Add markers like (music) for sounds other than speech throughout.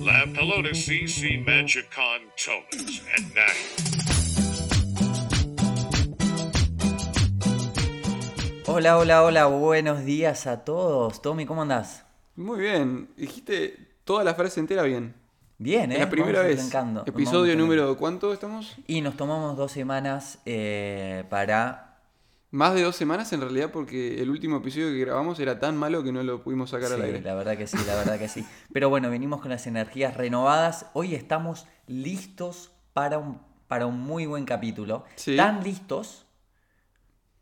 La pelota CC Magic con Thomas and Nash. Hola, hola, hola, buenos días a todos. Tommy, ¿cómo andás? Muy bien. Dijiste toda la frase entera bien. Bien, ¿eh? Es la primera vez. Episodio número ¿cuánto estamos? Y nos tomamos dos semanas eh, para... Más de dos semanas en realidad porque el último episodio que grabamos era tan malo que no lo pudimos sacar Sí, al aire. la verdad que sí, la verdad que sí. Pero bueno, venimos con las energías renovadas. Hoy estamos listos para un, para un muy buen capítulo. Sí. Tan listos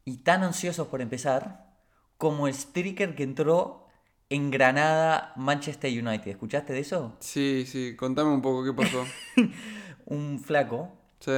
y tan ansiosos por empezar como el streaker que entró en Granada Manchester United. ¿Escuchaste de eso? Sí, sí, contame un poco qué pasó. (laughs) Un flaco. sí.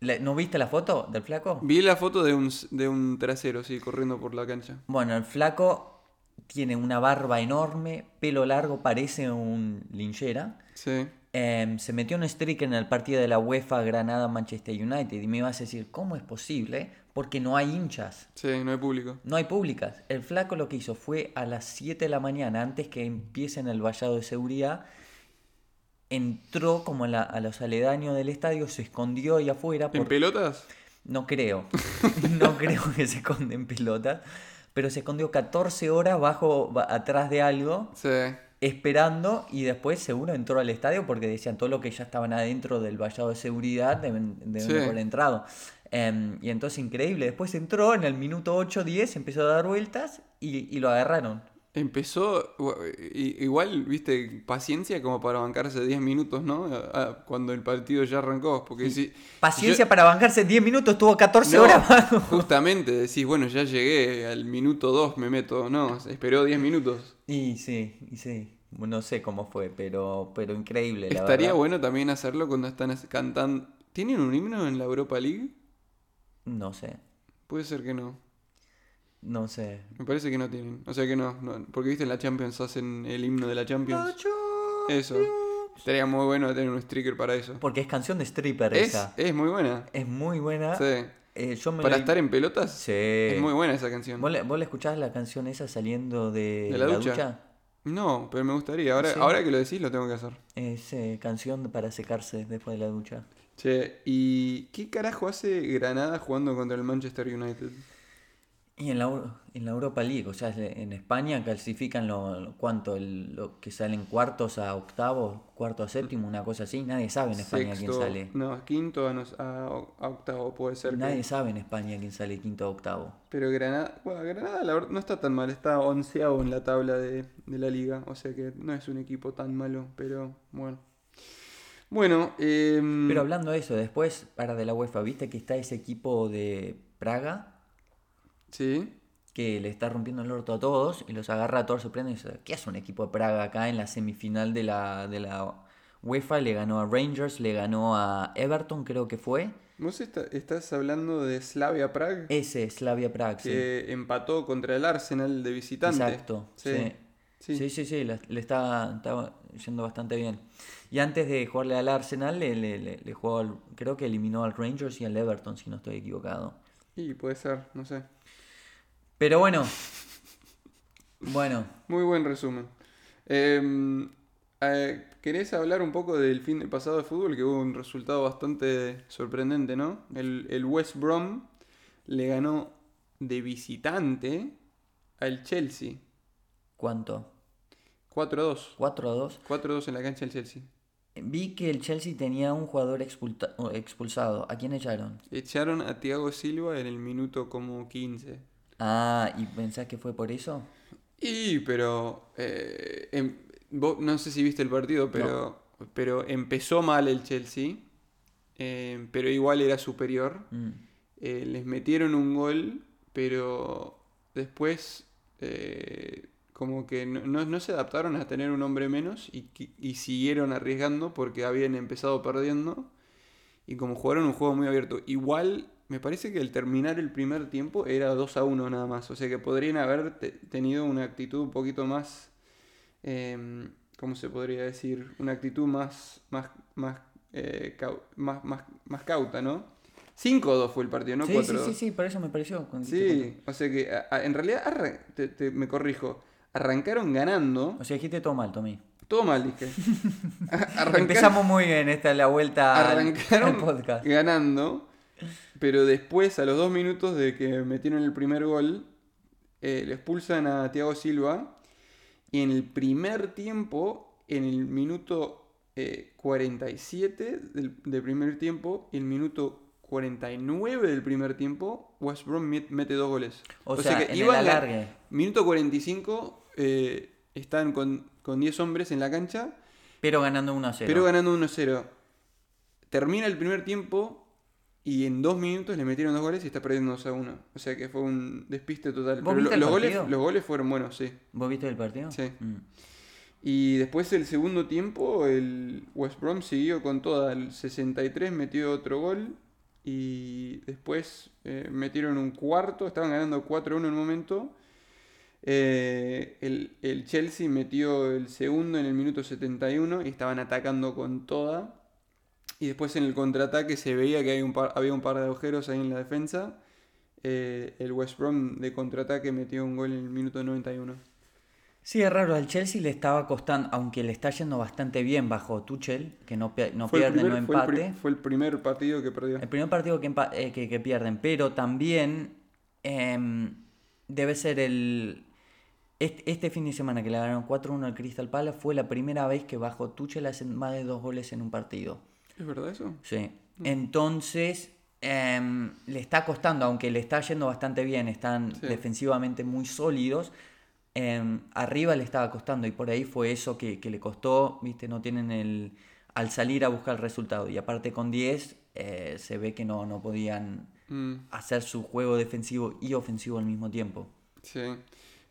¿No viste la foto del flaco? Vi la foto de un, de un trasero, sí, corriendo por la cancha. Bueno, el flaco tiene una barba enorme, pelo largo, parece un linchera. Sí. Em, se metió un streak en el partido de la UEFA Granada-Manchester United y me ibas a decir, ¿cómo es posible? Porque no hay hinchas, Sí, no hay público. no hay públicas. El flaco lo que hizo fue a las 7 de la mañana, antes que empiecen el vallado de seguridad, entró como a, la- a los aledaños del estadio, se escondió ahí afuera. ¿En por- pelotas? No creo. (laughs) No creo que se esconde en pelotas. Pero se escondió 14 horas bajo, ba- atrás de algo, Sí. esperando, y después seguro entró al estadio porque decían todo lo que ya estaban adentro del vallado de seguridad deben, deben Sí. haber entrado. Em, y entonces increíble. Después entró en el minuto 8-10, empezó a dar vueltas y, y lo agarraron. Empezó, igual, viste, paciencia como para bancarse 10 minutos, ¿no? A- a- Cuando el partido ya arrancó. Porque si. Paciencia yo- para bancarse 10 minutos, estuvo 14 No, horas. (laughs) Justamente, decís, bueno, ya llegué, al minuto 2 me meto. No, esperó 10 minutos. Y sí, y sí. No sé cómo fue, pero, pero increíble. La Estaría verdad. bueno también hacerlo cuando están cantando. ¿Tienen un himno en la Europa League? No sé, Puede ser que no. No sé. Me parece que no tienen. O sea que no, no, porque viste en la Champions hacen el himno de la Champions. Eso. Estaría muy bueno tener un sticker para eso. Porque es canción de stripper Es, esa. es muy buena. Es muy buena. Sí. Eh, yo me Para la- estar en pelotas, Sí. es muy buena esa canción. ¿Vos le, vos le escuchás la canción esa saliendo de, ¿De la ducha? No, pero me gustaría. Ahora, Sí. ahora que lo decís, lo tengo que hacer. Es eh, canción para secarse después de la ducha. Che, ¿y qué carajo hace Granada jugando contra el Manchester United? Y en la, en la Europa League, o sea, en España clasifican lo, lo- cuánto, el, lo que salen cuartos a octavos, cuarto a séptimo, una cosa así. Nadie sabe en España quién sale. no, quinto a, a octavo puede ser. que- Nadie sabe en España quién sale quinto a octavo. Pero Granada, bueno, Granada la verdad no está tan mal, está onceavo en la tabla de, de la liga, o sea que no es un equipo tan malo, pero bueno. Bueno, em, Pero hablando de eso, después, para de la UEFA, ¿viste que está ese equipo de Praga? Sí, que le está rompiendo el orto a todos y los agarra a todos sorprenden y dice, ¿qué hace un equipo de Praga acá en la semifinal de la, de la UEFA? Le ganó a Rangers, le ganó a Everton, creo que fue. vos está- estás hablando de Slavia Prague, Ese, Slavia Praga, sí. que empató contra el Arsenal de visitante. Exacto, sí. Sí, Sí, sí. sí, sí, le, le está, está yendo bastante bien. Y antes de jugarle al Arsenal, le, le, le- le jugó al- creo que eliminó al Rangers y al Everton, si no estoy equivocado. Y puede ser, no sé. Pero bueno, bueno, Muy buen resumen. Em, eh, ¿Querés hablar un poco del fin de pasado de fútbol? Que hubo un resultado bastante sorprendente, ¿no? El, el West Brom le ganó de visitante al Chelsea. ¿cuánto? 4-2. 4 a 2. 4-2 en la cancha del Chelsea. Vi que el Chelsea tenía un jugador expulsado. ¿A quién echaron? Echaron a Thiago Silva en el minuto como 15. Ah, ¿y pensás que fue por eso? Y, pero. eh, em- vos- no sé si viste el partido, pero, pero empezó mal el Chelsea. eh, pero igual era superior. Mm. Eh, les metieron un gol, pero después. eh, como que no, no- no se adaptaron a tener un hombre menos y, y siguieron arriesgando porque habían empezado perdiendo. Y como jugaron un juego muy abierto, igual me parece que al terminar el primer tiempo era 2 a 1 nada más. O sea que podrían haber te- tenido una actitud un poquito más. em, ¿Cómo se podría decir? Una actitud más. más, más, eh, más, más, más cauta, ¿no? 5-2 fue el partido, no sí, 4-2. sí, sí, sí, por eso me pareció. Sí, o sea que a- a- en realidad, te- te- me corrijo, arrancaron ganando. O sea, dijiste todo mal, Tommy. Todo mal, dije. (laughs) (laughs) Empezamos muy bien, esta es la vuelta al, arrancaron al podcast. ganando, pero después, a los dos minutos de que metieron el primer gol, eh, le expulsan a Thiago Silva. Y en el primer tiempo, en el minuto eh, 47 del, del primer tiempo, y el minuto 49 del primer tiempo, West Brom met- mete dos goles. O, sea, en el iban gan- alargue. Minuto 45, eh, están con, con 10 hombres en la cancha, Pero ganando 1 a 0. pero ganando 1-0. Termina el primer tiempo y en dos minutos le metieron dos goles y está perdiendo 2 a 1. O sea que fue un despiste total. ¿Vos Pero lo- los, goles, los goles fueron buenos, sí. ¿Vos viste el partido? Sí. Mm. Y después el segundo tiempo, el West Brom siguió con toda. El 63 metió otro gol. Y después eh, metieron un cuarto. Estaban ganando 4-1 en un momento. Eh, el, el Chelsea metió el segundo en el minuto 71 y estaban atacando con toda. Y después en el contraataque se veía que hay un par- había un par de agujeros ahí en la defensa. Eh, el West Brom de contraataque metió un gol en el minuto 91. Sí, es raro, al Chelsea le estaba costando, aunque le está yendo bastante bien bajo Tuchel, que no, no Fue pierde, primer, no fue el empate. fue el primer partido que perdió. El primer partido que, eh, que, que pierden, pero también em, debe ser el... Este, este fin de semana que le ganaron 4-1 al Crystal Palace fue la primera vez que bajo Tuchel hacen más de dos goles en un partido. ¿Es verdad eso? Sí. Entonces, em, le está costando, aunque le está yendo bastante bien, están Sí. defensivamente muy sólidos. em, arriba le estaba costando y por ahí fue eso que, que le costó, viste, no tienen el... al salir a buscar el resultado. Y aparte con 10 eh, se ve que no, no podían Mm, hacer su juego defensivo y ofensivo al mismo tiempo. sí.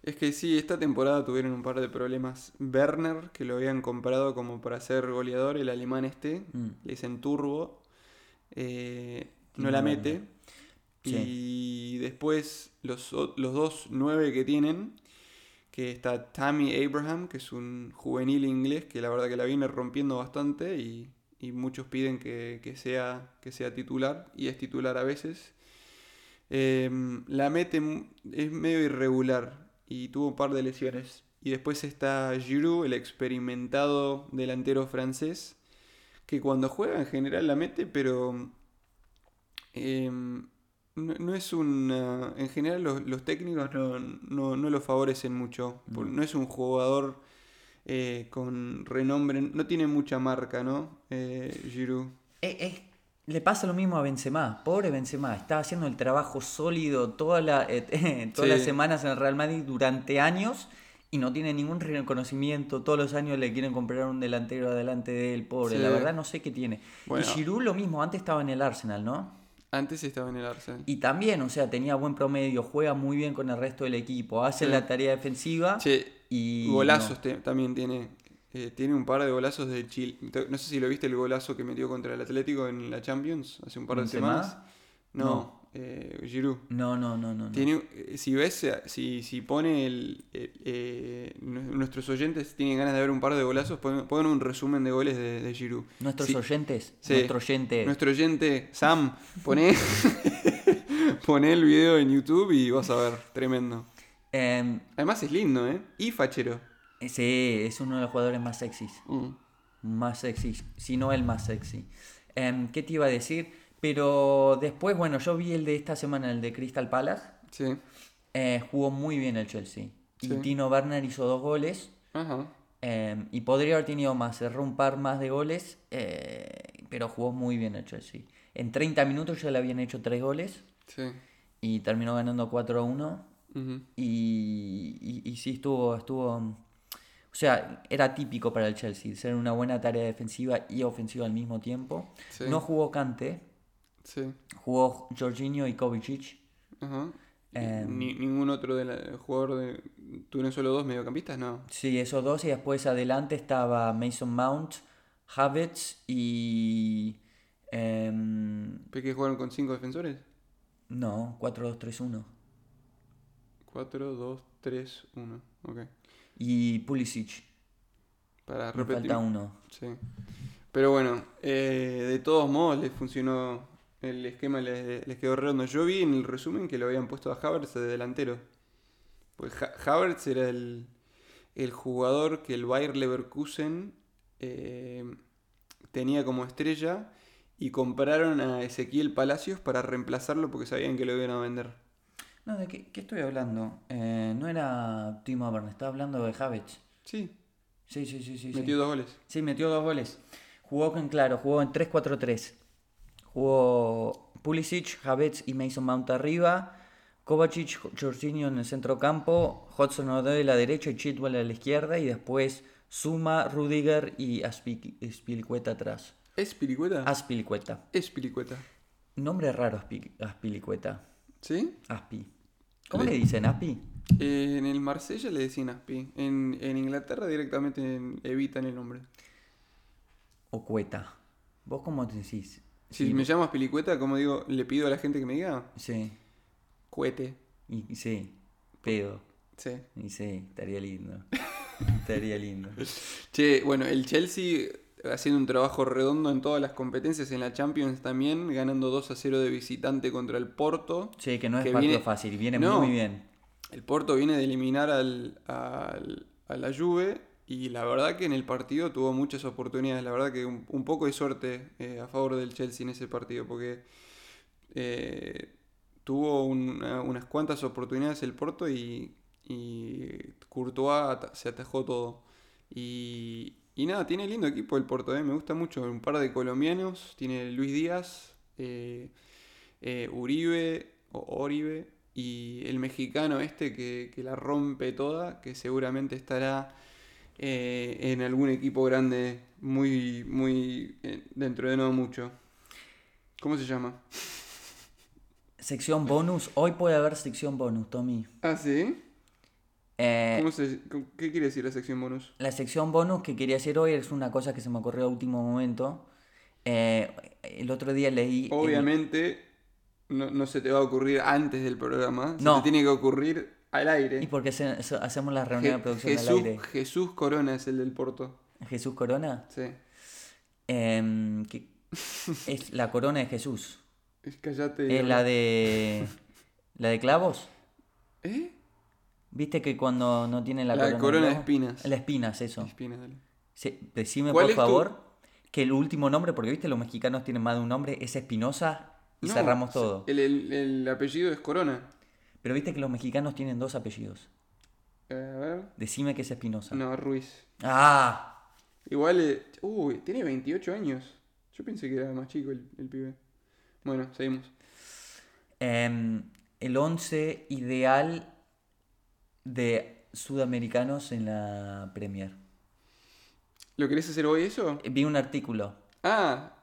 Es que sí, esta temporada tuvieron un par de problemas. Werner, que lo habían comprado como para ser goleador, el alemán este, Mm. le dicen Turbo, eh, no la mete. Sí. Y después los, los dos nueve que tienen, que está Tammy Abraham, que es un juvenil inglés que la verdad que la viene rompiendo bastante y, y muchos piden que, que sea, que sea titular y es titular a veces. Em, la mete, es medio irregular y tuvo un par de lesiones. Y después está Giroud, el experimentado delantero francés, que cuando juega en general la mete, pero em, no, no es un... en general los, los técnicos no, no, no lo favorecen mucho. por- No. Es un jugador eh, con renombre, no tiene mucha marca, ¿no? Eh, Giroud. Eh, eh, le pasa lo mismo a Benzema, pobre Benzema, está haciendo el trabajo sólido toda la, eh, (laughs) todas Sí. las semanas en el Real Madrid durante años y no tiene ningún reconocimiento, todos los años le quieren comprar un delantero adelante de él, pobre, Sí. la verdad no sé qué tiene. Bueno. Y Giroud lo mismo, antes estaba en el Arsenal, ¿no? Antes estaba en el Arsenal. Y también, o sea, tenía buen promedio, juega muy bien con el resto del equipo, hace Sí. la tarea defensiva Che, y... golazos no. también tiene. Eh, tiene un par de golazos de Chile. No sé si lo viste el golazo que metió contra el Atlético en la Champions hace un par de semanas. No, eh, Giroud. No, no, no, no. no. Tiene, eh, si ves, si, si pone el, eh, nu- nuestros oyentes tienen ganas de ver un par de golazos, pon, pon un resumen de goles de, de Giroud. Nuestros oyentes, Sí. nuestro oyente... Nuestro oyente, Sam, pone, (laughs) pone el video en YouTube y vas a ver, tremendo. em, Además es lindo, ¿eh? Y fachero. Sí, es uno de los jugadores más sexys. Mm. Más sexy, si no el más sexy. Em, ¿Qué te iba a decir? Pero después, bueno, yo vi el de esta semana, el de Crystal Palace. Sí. Eh, jugó muy bien el Chelsea. Y. Tino Werner hizo dos goles. Ajá. em, y podría haber tenido más, cerró un par más de goles. eh, pero jugó muy bien el Chelsea. En 30 minutos ya le habían hecho tres goles. Sí. Y terminó ganando 4 a 1. Ujú. Y, y, y sí estuvo, estuvo. O sea, era típico para el Chelsea ser una buena tarea defensiva y ofensiva al mismo tiempo. Sí. No jugó Kante, Sí. jugó Jorginho y Kovacic. Ajá. Em. Ni- ningún otro de la- jugador de. ¿Tuvieron solo dos mediocampistas? No. Sí, esos dos. Y después adelante estaba Mason Mount, Havertz y. em, ¿Pero que jugaron con cinco defensores? no, 4-2-3-1. 4, 2, 3, 1. Ok. Y Pulisic. Para Me repetir. falta uno. Sí. Pero bueno, eh, de todos modos les funcionó El esquema les, les quedó redondo. Yo vi en el resumen que lo habían puesto a Havertz de delantero. Pues Ha- Havertz era el, el jugador que el Bayer Leverkusen eh, tenía como estrella y compraron a Ezequiel Palacios para reemplazarlo porque sabían que lo iban a vender. No, ¿de qué, qué estoy hablando? Eh, no era Timo Werner, estaba hablando de Havertz. Sí, Sí, sí, sí, sí. sí. metió dos goles. Sí, metió dos goles. Jugó con claro, jugó en 3-4-3. Jugó Pulisic, Havertz y Mason Mount arriba. Kovacic, Jorginho en el centro campo. Hudson Odoi a la derecha y Chitwell a la izquierda. Y después Suma, Rudiger y Aspi- Aspilicueta atrás. ¿Es Pilicueta? Aspilicueta. es Pilicueta. Nombre raro Aspi- Aspilicueta. ¿Sí? Aspi. ¿Cómo Le- le dicen Aspi? Eh, en el Marsella le decían Aspi. En, en Inglaterra directamente en- evitan el nombre. O Cueta. ¿Vos cómo decís? Si Sí, me llamas Pilicueta, como digo, le pido a la gente que me diga, Sí. cuete. Y sí. Pedo. Sí. Y sí, estaría lindo. (laughs) estaría lindo. Che, bueno, el Chelsea haciendo un trabajo redondo en todas las competencias, en la Champions también, ganando 2 a 0 de visitante contra el Porto. Sí, que no es Que partido viene- fácil, viene No. muy bien. El Porto viene de eliminar al, al- a la Juve y la verdad que en el partido tuvo muchas oportunidades. La verdad que un, un poco de suerte eh, a favor del Chelsea en ese partido porque eh, tuvo una- unas cuantas oportunidades el Porto y, y Courtois se atajó todo. Y, y nada, tiene lindo equipo el Porto, eh, me gusta mucho. Un par de colombianos, tiene Luis Díaz, eh, eh, Uribe o Oribe y el mexicano este que, que la rompe toda, que seguramente estará eh, en algún equipo grande muy, muy dentro de no mucho. ¿Cómo se llama? Sección bonus. Hoy puede haber sección bonus, Tommy. Ah, sí. Eh, ¿Cómo se- ¿Qué quiere decir la sección bonus? la sección bonus que quería hacer hoy es una cosa que se me ocurrió a último momento. Eh, el otro día leí... el- Obviamente no, no se te va a ocurrir antes del programa, se No. te tiene que ocurrir al aire. ¿Y por qué se- se- hacemos la reunión Je- de producción Jesús, al aire? Jesús Corona es el del Porto. Jesús Corona. Sí. Que- (laughs) es la corona de Jesús. Es- Cállate. Es la de... ¿La de clavos? ¿Eh? ¿Viste que cuando no tiene la, La corona, corona de espinas. La espinas, eso. Espina, dale. Sí, decime ¿Cuál por tu- favor que el último nombre, porque viste los mexicanos tienen más de un nombre, es Espinosa y No, cerramos todo. El, el- el apellido es Corona. Pero viste que los mexicanos tienen dos apellidos. Eh, a ver. Decime que es Espinosa. No, Ruiz. Ah, Igual. eh, uy, tiene 28 años. Yo pensé que era más chico el, el pibe. Bueno, seguimos. em, el 11 ideal de sudamericanos en la Premier. ¿Lo querés hacer hoy eso? Eh, Vi un artículo. Ah,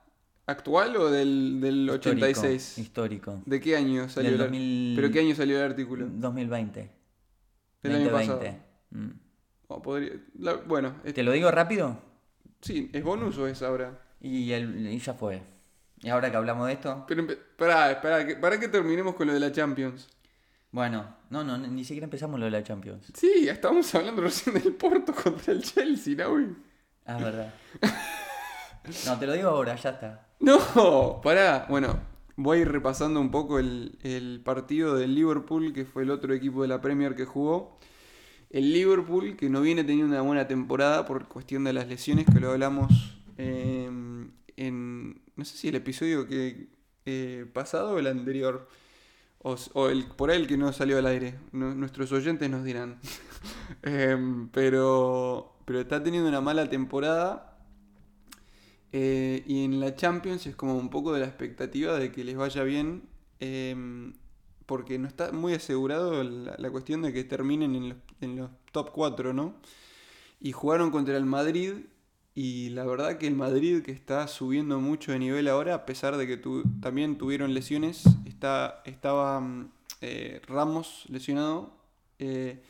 ¿actual o del, del histórico, 86? Histórico. ¿De qué año salió Del el ar- 2000 ¿Pero qué año salió el artículo? 2020. El año 2020. Mm. Oh, podría- la- bueno, es- ¿Te lo digo rápido? sí, ¿es bonus o es ahora? Y, el- y ya fue. Y ahora que hablamos de esto. Pero empe- pará, espera, que, para que terminemos con lo de la Champions. Bueno, no, no, ni siquiera empezamos lo de la Champions. Sí, estábamos hablando recién del Porto (laughs) contra el Chelsea, ¿no? Ah, es verdad. No, te lo digo ahora, ya está. (laughs) No, pará. Bueno, voy a ir repasando un poco el, el partido del Liverpool, que fue el otro equipo de la Premier que jugó. El Liverpool, que no viene teniendo una buena temporada por cuestión de las lesiones, que lo hablamos eh, en, no sé si el episodio que eh, pasado o el anterior, o, o el, por el que no salió al aire. Nu- nuestros oyentes nos dirán. (laughs) Em, pero, pero está teniendo una mala temporada. Eh, y en la Champions es como un poco de la expectativa de que les vaya bien, em, porque no está muy asegurado la, la cuestión de que terminen en los, en los top 4, ¿no? Y jugaron contra el Madrid, y la verdad que el Madrid, que está subiendo mucho de nivel ahora, a pesar de que tu- también tuvieron lesiones, está, estaba mm, eh, Ramos lesionado, eh,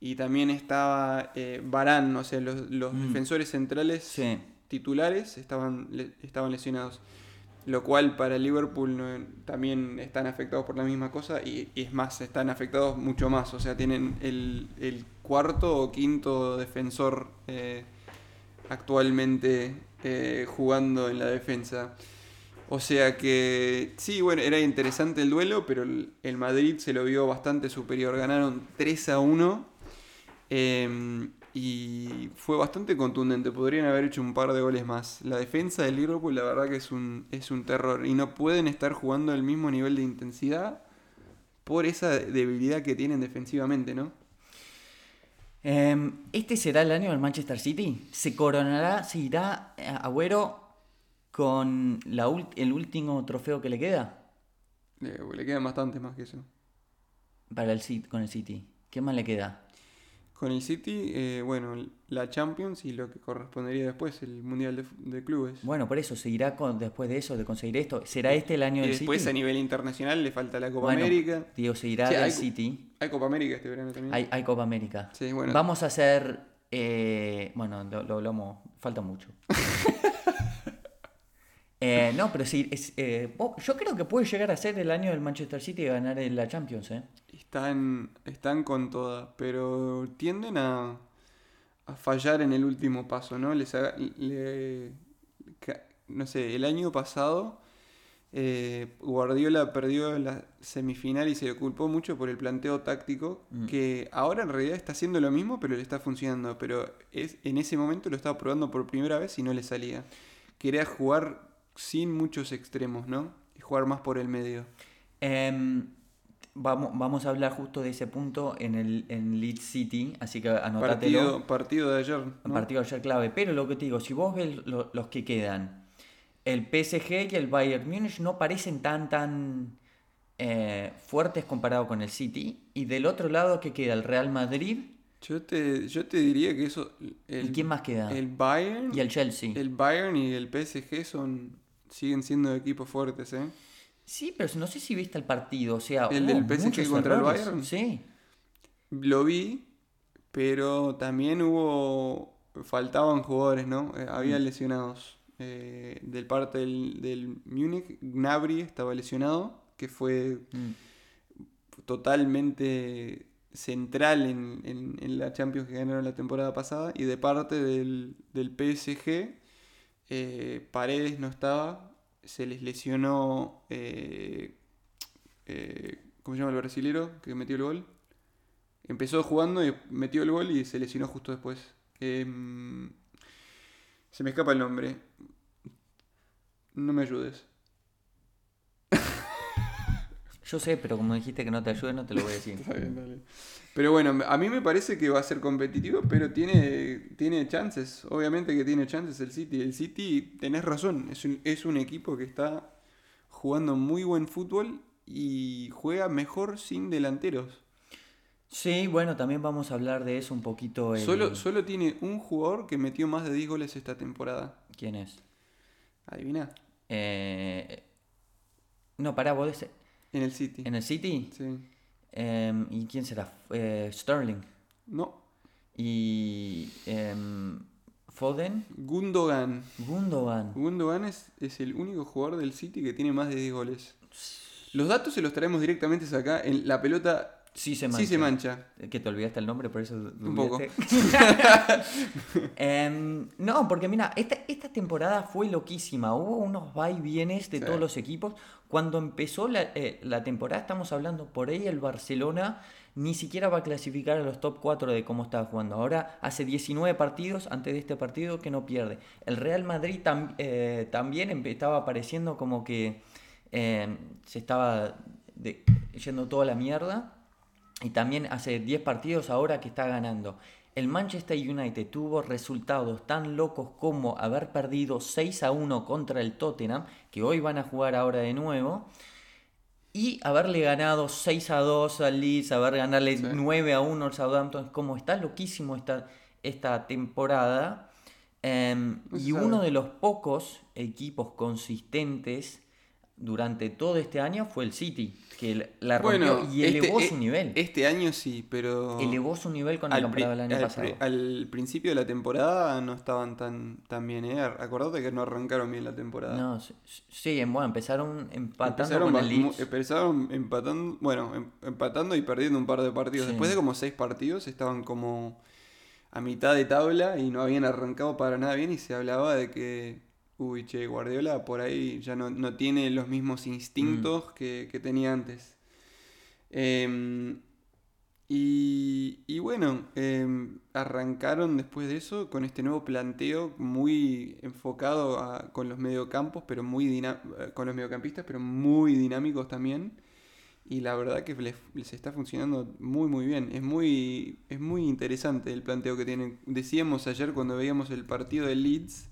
y también estaba eh, Varane, o sea, los, los Mm. defensores centrales Sí. titulares estaban, le- estaban lesionados. Lo cual para Liverpool no- también están afectados por la misma cosa y, y es más, están afectados mucho más. O sea, tienen el, el cuarto o quinto defensor eh, actualmente eh, jugando en la defensa. O sea que sí, bueno, era interesante el duelo, pero el, Madrid se lo vio bastante superior. Ganaron 3 a 1 eh, y fue bastante contundente. Podrían haber hecho un par de goles más. La defensa del Liverpool, la verdad que es un, es un terror. Y no pueden estar jugando al mismo nivel de intensidad por esa debilidad que tienen defensivamente, ¿no? Em, ¿Este será el año del Manchester City? ¿Se coronará, se irá eh, Agüero con la el último trofeo que le queda Le, le quedan bastante más que eso. para el City, con el City? ¿Qué más le queda? Con el City, eh, bueno, la Champions y lo que correspondería después, el Mundial de, de Clubes. Bueno, por eso, ¿se irá con, después de eso, de conseguir esto? ¿Será este el año y del después City? a nivel internacional le falta la Copa Bueno, América. Digo, se irá Sí, del hay- City. Hay Copa América este verano también. Hay, hay Copa América. Sí, bueno. Vamos a hacer. eh, bueno, lo, lo hablamos. Falta mucho. (laughs) Eh, no, pero sí. es, eh, yo creo que puede llegar a ser el año del Manchester City y ganar en la Champions, ¿eh? Están, están con toda, pero tienden a, a fallar en el último paso, ¿no? Les haga- le- ca- no sé, el año pasado eh, Guardiola perdió la semifinal y se le culpó mucho por el planteo táctico, Mm. que ahora en realidad está haciendo lo mismo, pero le está funcionando. Pero es, en ese momento lo estaba probando por primera vez y no le salía. Quería jugar sin muchos extremos, ¿no? Y jugar más por el medio. Em, vamos, vamos a hablar justo de ese punto en el en Leeds City, así que anótatelo. Partido, partido de ayer. Partido ayer clave. Pero lo que te digo, si vos ves lo- los que quedan, el PSG y el Bayern Múnich no parecen tan tan eh, fuertes comparado con el City. Y del otro lado que queda el Real Madrid. Yo te, yo te diría que eso. El, ¿Y quién más queda? El Bayern. y el Chelsea. el Bayern y el PSG son. siguen siendo equipos fuertes, ¿eh? Sí, pero no sé si viste el partido. O sea, ¿El del PSG contra el. Bayern? Sí. Lo vi, pero también hubo. faltaban jugadores, ¿no? Eh, había Mm. lesionados. Eh, del parte del, del Múnich, Gnabry estaba lesionado, que fue Mm. totalmente central en, en- en la Champions que ganaron la temporada pasada. Y de parte del, del PSG, eh, Paredes no estaba, se les lesionó. eh, eh, ¿Cómo se llama el brasilero que metió el gol? Empezó jugando y metió el gol y se lesionó justo después. Em, se me escapa el nombre. No me ayudes. Yo sé, pero como dijiste que no te ayude, no te lo voy a decir. (laughs) Está bien, dale. Pero bueno, a mí me parece que va a ser competitivo, pero tiene, tiene chances. Obviamente que tiene chances el City. El City, tenés razón, es un, es un equipo que está jugando muy buen fútbol y juega mejor sin delanteros. Sí, bueno, también vamos a hablar de eso un poquito. el- Solo, solo tiene un jugador que metió más de 10 goles esta temporada. ¿Quién es? Adivina. Eh, No, pará, vos decís- En el City. ¿En el City? Sí. Em, ¿Y quién será? Eh, Sterling. No. Y. em, Foden. Gundogan. Gundogan. Gundogan es, es el único jugador del City que tiene más de 10 goles. Los datos se los traemos directamente acá. En la pelota Sí se mancha. sí se mancha. Que te olvidaste el nombre, por eso. Un poco. (laughs) Em, no, porque mira, esta, esta temporada fue loquísima. Hubo unos va y vienes de Sí. todos los equipos. Cuando empezó la, eh, la temporada, estamos hablando por ahí, el Barcelona ni siquiera va a clasificar a los top 4 de cómo estaba jugando. Ahora hace 19 partidos antes de este partido que no pierde. El Real Madrid tam- eh, también estaba apareciendo como que eh, se estaba de- yendo toda la mierda. Y también hace 10 partidos ahora que está ganando. El Manchester United tuvo resultados tan locos como haber perdido 6 a 1 contra el Tottenham, que hoy van a jugar ahora de nuevo, y haberle ganado 6 a 2 al Leeds, haber ganarle Sí. 9 a 1 al Southampton. Como está loquísimo esta, esta temporada. Em, y uno de los pocos equipos consistentes durante todo este año fue el City, que la rompió Bueno, y este- elevó e- su nivel. Este año sí, pero. elevó su nivel con el al, del año al pasado. al principio de la temporada no estaban tan, tan bien, ¿eh? Acordate que no arrancaron bien la temporada. No, sí, bueno, empezaron empatando Empezaron, con el empezaron empatando, bueno, em- empatando y perdiendo un par de partidos. Sí. Después de como seis partidos estaban como a mitad de tabla y no habían arrancado para nada bien y se hablaba de que uy, che, Guardiola por ahí ya no, no tiene los mismos instintos Mm. que, que tenía antes. Em, y, y bueno, em, arrancaron después de eso con este nuevo planteo muy enfocado a- con los mediocampos, pero muy eh, con los mediocampistas, pero muy dinámicos también. Y la verdad que les, les está funcionando muy muy bien. Es muy, es muy interesante el planteo que tienen. Decíamos ayer cuando veíamos el partido del Leeds,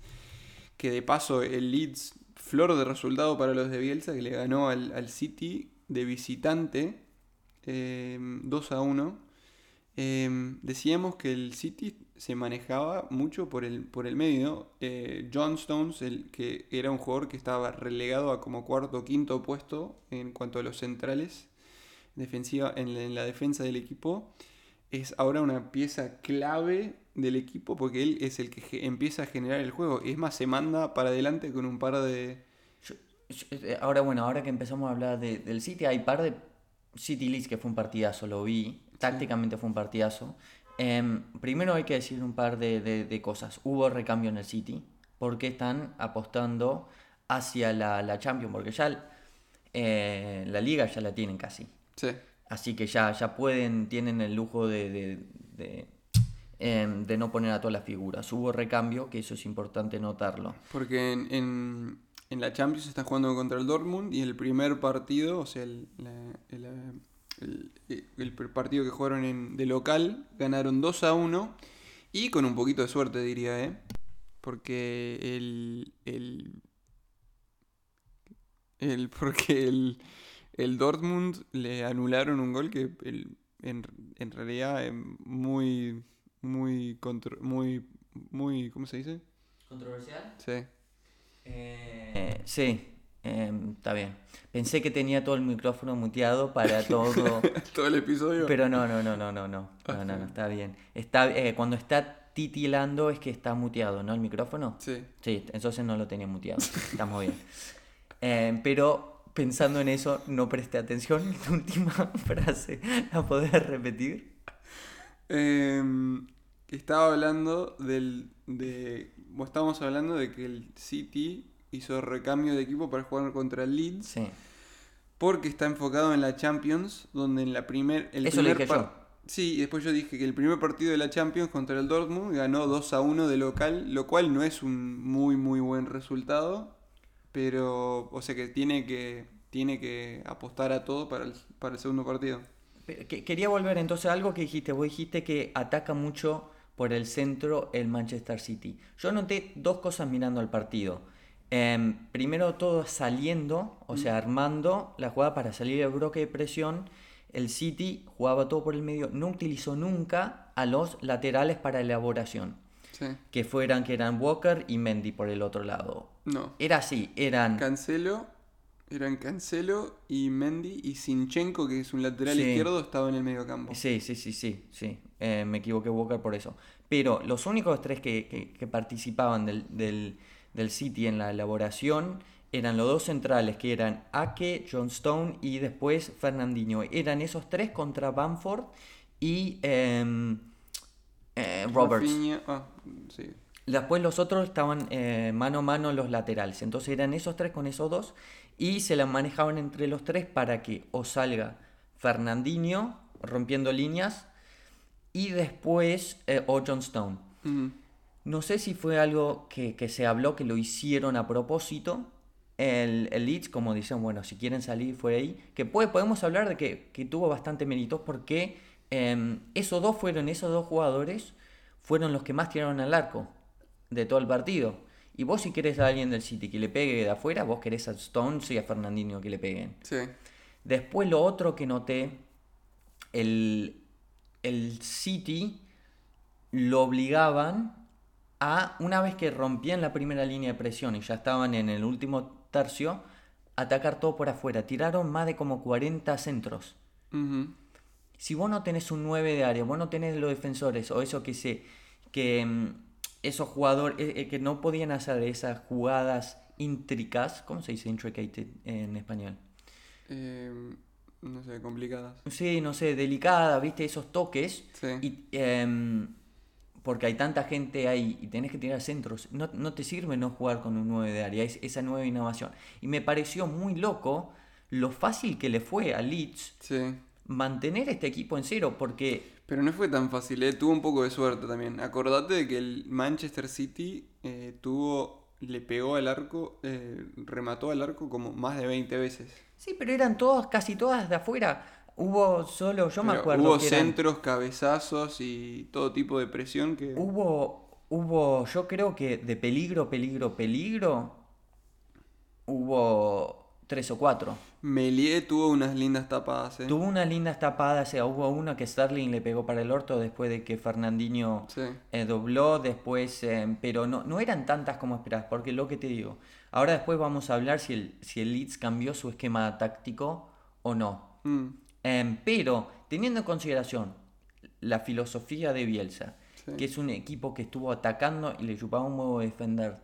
que de paso el Leeds, flor de resultado para los de Bielsa, que le ganó al, al City de visitante eh, 2 a 1. Eh, decíamos que el City se manejaba mucho por el, por el medio. Eh, John Stones, el, que era un jugador que estaba relegado a como cuarto o quinto puesto en cuanto a los centrales defensiva, en la defensa del equipo, es ahora una pieza clave del equipo porque él es el que empieza a generar el juego. Es más, se manda para adelante con un par de... Yo- yo- eh, Ahora, bueno, ahora que empezamos a hablar de- del City, hay par de City Leeds que fue un partidazo, lo vi. Tácticamente fue un partidazo. Em, primero hay que decir un par de, de- de cosas. Hubo recambio en el City porque están apostando hacia la, la Champions, porque ya eh, la liga ya la tienen casi. Sí, Así que ya, ya pueden, tienen el lujo de, de, em, de no poner a todas las figuras. Hubo recambio, que eso es importante notarlo. porque en, en, la Champions están jugando contra el Dortmund y el primer partido, o sea, el, el, el- partido que jugaron de local, ganaron 2 a 1 y con un poquito de suerte diría, ¿eh? Porque el, el, el porque el, el Dortmund le anularon un gol que el- en, en realidad es muy, muy, contro muy, muy, ¿cómo se dice? ¿Controversial? Sí. Eh, sí, em, está bien. Pensé que tenía todo el micrófono muteado para (laughs) todo... (laughs) todo el episodio. Pero no, no, no, no, no, no, no, no, no, está bien. Está, eh, cuando está titilando es que está muteado, ¿no? El micrófono. Sí. Sí, entonces no lo tenía muteado. Estamos bien. Em, pero pensando en eso, no presté atención. (laughs) Tu última frase, ¿la podés repetir? Eh, estaba hablando del. De, o estábamos hablando de que el City hizo recambio de equipo para jugar contra el Leeds. Sí. Porque está enfocado en la Champions, donde en la primer, el Eso lo primer dije par- Sí, y después yo dije que el primer partido de la Champions contra el Dortmund ganó 2 a 1 de local, lo cual no es un muy muy buen resultado, pero o sea que tiene que tiene que apostar a todo para el, para el segundo partido. Quería volver entonces a algo que dijiste. Vos dijiste que ataca mucho por el centro el Manchester City. Yo noté dos cosas mirando al partido. Em, primero todo saliendo, o sea, armando la jugada para salir del bloque de presión. El City jugaba todo por el medio, no utilizó nunca a los laterales para elaboración, Sí. que fueran que eran Walker y Mendy por el otro lado. No. Era así, eran Cancelo, eran Cancelo y Mendy y Sinchenko, que es un lateral Sí. izquierdo, estaba en el medio campo. Sí, sí, sí, sí, sí. Eh, me equivoqué Walker por eso. Pero los únicos tres que, que- que participaban del, del, del City en la elaboración eran los dos centrales, que eran Ake, John Stone y después Fernandinho. Eran esos tres contra Bamford y em, eh, Roberts. Ah, sí. Después los otros estaban eh, mano a mano los laterales. Entonces eran esos tres con esos dos. Y se la manejaban entre los tres para que o salga Fernandinho rompiendo líneas. Y después eh, o John Stone. Ujú. No sé si fue algo que, que se habló, que lo hicieron a propósito. El, el Leeds, como dicen, bueno, si quieren salir, fue ahí. Que puede, podemos hablar de que, que tuvo bastante méritos porque em, esos dos fueron, esos dos jugadores fueron los que más tiraron al arco de todo el partido. Y vos si querés a alguien del City que le pegue de afuera, vos querés a Stones y a Fernandinho que le peguen. Sí. Después lo otro que noté, el, el City lo obligaban a, una vez que rompían la primera línea de presión y ya estaban en el último tercio, atacar todo por afuera. Tiraron más de como 40 centros. Si vos no tenés un 9 de área, vos no tenés los defensores o eso que se... que mm, esos jugadores eh, eh, que no podían hacer esas jugadas intricas, ¿cómo se dice intricate en español? Eh, no sé, complicadas. Sí, no sé, delicada, viste, esos toques. Sí. Y em, porque hay tanta gente ahí y tenés que tirar centros, no, no te sirve no jugar con un 9 de área, es esa nueva innovación. Y me pareció muy loco lo fácil que le fue a Leeds Sí. mantener este equipo en cero, porque Pero no fue tan fácil, ¿eh? tuvo un poco de suerte también. Acordate de que el Manchester City eh, tuvo, le pegó al arco, eh, remató al arco como más de 20 veces. sí, pero eran todas, casi todas de afuera. Hubo solo, yo me acuerdo hubo que eran- centros, cabezazos y todo tipo de presión que... Hubo, hubo, yo creo que de peligro, peligro, peligro, hubo tres o cuatro. Melie tuvo unas lindas tapadas, ¿eh? Tuvo unas lindas tapadas, o sea, hubo una que Sterling le pegó para el orto después de que Fernandinho Sí. eh, dobló, después, eh, pero no, no eran tantas como esperás, porque lo que te digo, ahora después vamos a hablar si el, si el Leeds cambió su esquema táctico o no. Mm, Em, pero teniendo en consideración la filosofía de Bielsa, Sí. que es un equipo que estuvo atacando y le chupaba un huevo defender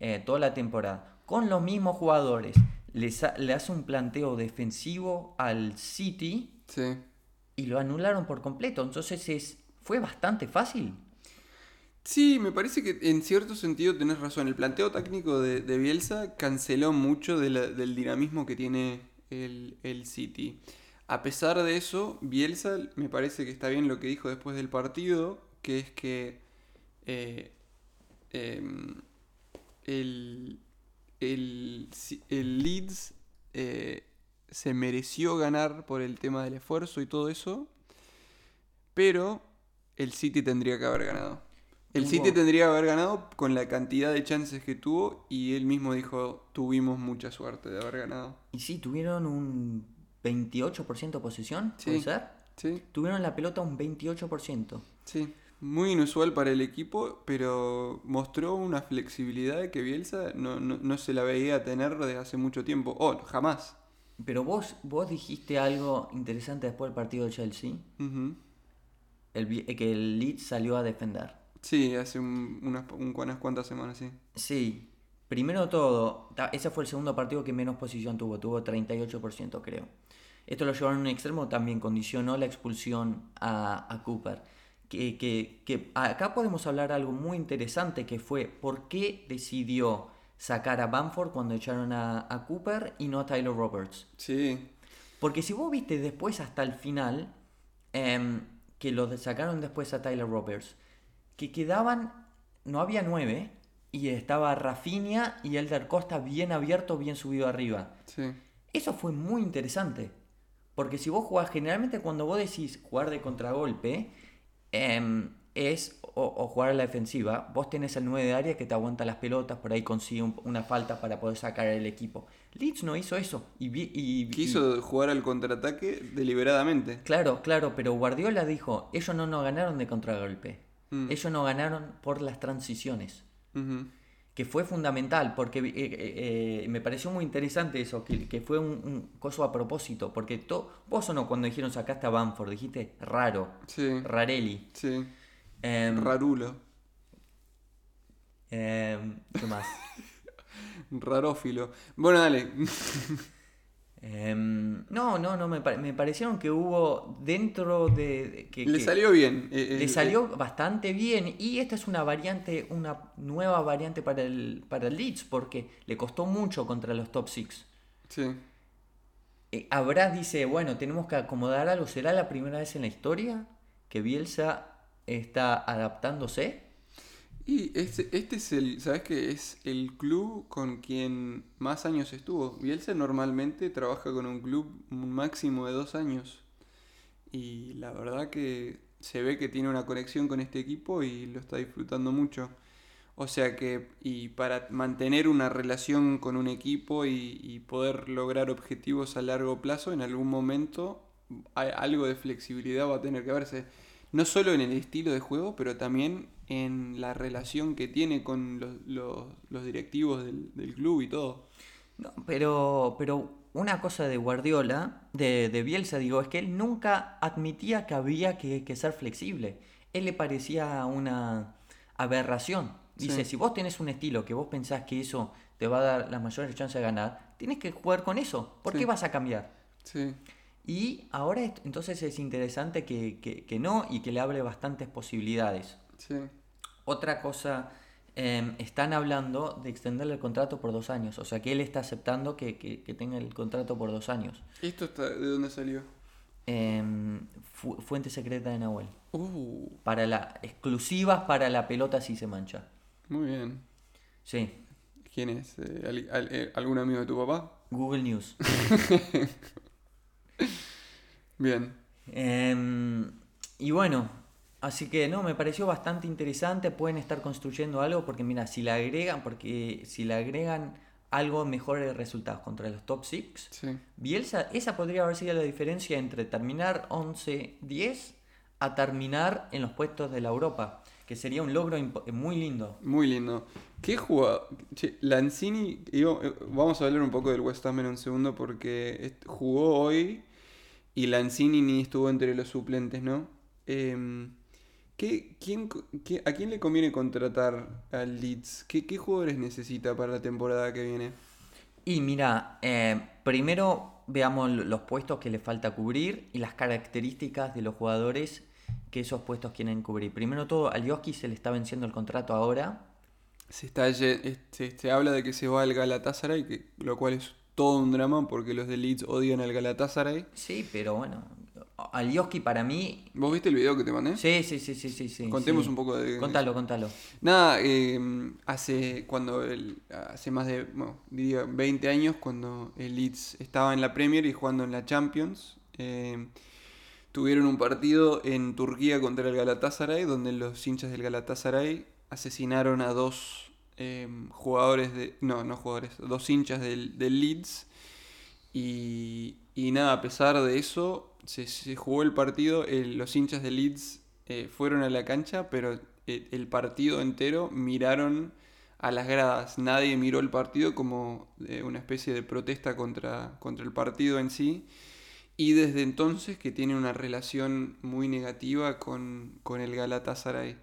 eh, toda la temporada, con los mismos jugadores, les ha- le hace un planteo defensivo al City sí. y lo anularon por completo. Entonces es, fue bastante fácil. Sí, me parece que en cierto sentido tenés razón. El planteo técnico de, de Bielsa canceló mucho de la- del dinamismo que tiene el, el City. A pesar de eso, Bielsa me parece que está bien lo que dijo después del partido, que es que eh, em, el, el, el Leeds eh, se mereció ganar por el tema del esfuerzo y todo eso, pero el City tendría que haber ganado. El City tendría que haber ganado con la cantidad de chances que tuvo y él mismo dijo, tuvimos mucha suerte de haber ganado. Y sí, tuvieron un 28% de posesión, ¿puede ser? Sí, Tuvieron la pelota un 28%. sí. Muy inusual para el equipo, pero mostró una flexibilidad que Bielsa no, no, no se la veía tener desde hace mucho tiempo. O jamás. Pero vos, vos dijiste algo interesante después del partido de Chelsea, el, vi- que el Leeds salió a defender. Sí, hace un- unas, un- unas cuantas semanas, sí. Sí, primero todo, ese fue el segundo partido que menos posición tuvo, tuvo 38% creo. Esto lo llevaron a un extremo, también condicionó la expulsión a, a Cooper. Que, que- que acá podemos hablar algo muy interesante que fue por qué decidió sacar a Bamford cuando echaron a, a Cooper y no a Tyler Roberts. Sí, Porque si vos viste después hasta el final, em, que lo de- sacaron después a Tyler Roberts, que quedaban, no había nueve, y estaba Rafinha y Elder Costa bien abierto, bien subido arriba. sí. Eso fue muy interesante. Porque si vos jugás, generalmente cuando vos decís jugar de contragolpe, em, es o, o jugar a la defensiva, vos tenés el 9 de área que te aguanta las pelotas, por ahí consigue un- una falta para poder sacar el equipo. Leeds no hizo eso. Y, Quiso jugar al contraataque deliberadamente. Claro, claro, pero Guardiola dijo, ellos no nos ganaron de contragolpe, Mm. ellos nos ganaron por las transiciones. Que fue fundamental, porque eh, eh, eh, me pareció muy interesante eso, que, que fue un, un coso a propósito, porque to- vos o no cuando dijeron sacaste a Bamford, dijiste raro, Sí, Rarelli, sí. em, Rarulo. em, ¿qué más? (laughs) Rarófilo. Bueno, dale. (laughs) Em, no, no, no, me, pare- me parecieron que hubo dentro de... de- que, Le que- salió bien. eh, eh, Le eh, salió bastante bien y esta es una variante, una nueva variante para el, para el Leeds porque le costó mucho contra los top 6. Sí. Habrá dice, bueno, tenemos que acomodar algo. ¿Será la primera vez en la historia que Bielsa está adaptándose? Y este, este es el, ¿sabes qué? Es el club con quien más años estuvo. Bielsa normalmente trabaja con un club máximo de dos años. Y la verdad que se ve que tiene una conexión con este equipo y lo está disfrutando mucho. O sea que, y para mantener una relación con un equipo y, y poder lograr objetivos a largo plazo, en algún momento hay- algo de flexibilidad va a tener que verse. No solo en el estilo de juego, pero también en la relación que tiene con los, los- los directivos del, del club y todo. No, pero, pero una cosa de Guardiola, de, de Bielsa, digo, es que él nunca admitía que había que, que ser flexible. Él le parecía una aberración. Dice, Sí. si vos tenés un estilo que vos pensás que eso te va a dar las mayores chances de ganar, tienes que jugar con eso. ¿Por Sí. qué vas a cambiar? Sí, Y ahora entonces es interesante que, que- que no y que le abre bastantes posibilidades. Sí. Otra cosa, em, están hablando de extenderle el contrato por dos años. O sea que él está aceptando que, que- que tenga el contrato por dos años. ¿Esto está, de dónde salió? Em, fu- fuente secreta de Nahuel. Uh, Para la, exclusivas para la pelota si se mancha. muy bien. Sí, ¿Quién es? Eh, al- al- eh, ¿Algún amigo de tu papá? Google News. (laughs) Bien. Em, y bueno, así que no, me pareció bastante interesante. Pueden estar construyendo algo porque mira, si le agregan, porque si le agregan algo mejores resultados contra los top 6, Sí. Bielsa, esa podría haber sido la diferencia entre terminar 11-10 a terminar en los puestos de la Europa, que sería un logro muy lindo. Muy lindo. ¿Qué jugador? Che, Lanzini, digo, eh, vamos a hablar un poco del West Ham en un segundo porque jugó hoy y Lanzini ni estuvo entre los suplentes, ¿no? Em, ¿qué, quién, qué- ¿A quién le conviene contratar al Leeds? ¿Qué, qué jugadores necesita para la temporada que viene? Y mira, eh, primero veamos los puestos que le falta cubrir y las características de los jugadores que esos puestos quieren cubrir. Primero todo, a Lioski se le está venciendo el contrato ahora. Se, está, se, se habla de que se va al Galatasaray, que, lo cual es todo un drama porque los de Leeds odian al Galatasaray. Sí, pero bueno, a Lioski para mí... ¿Vos viste el video que te mandé? Sí, sí, sí, sí, sí. sí Contemos sí. un poco de... Contalo, contalo. Nada, eh, hace cuando el- hace más de, bueno, diría 20 años, cuando el Leeds estaba en la Premier y jugando en la Champions, eh, tuvieron un partido en Turquía contra el Galatasaray, donde los hinchas del Galatasaray asesinaron a dos eh, jugadores de, no, no jugadores, dos hinchas del, del Leeds y, y nada, a pesar de eso, se, jugó el partido, los hinchas de Leeds eh, fueron a la cancha, pero eh, el partido entero miraron a las gradas. Nadie miró el partido como eh, una especie de protesta contra, contra el partido en sí. Y desde entonces que tiene una relación muy negativa con, con el Galatasaray.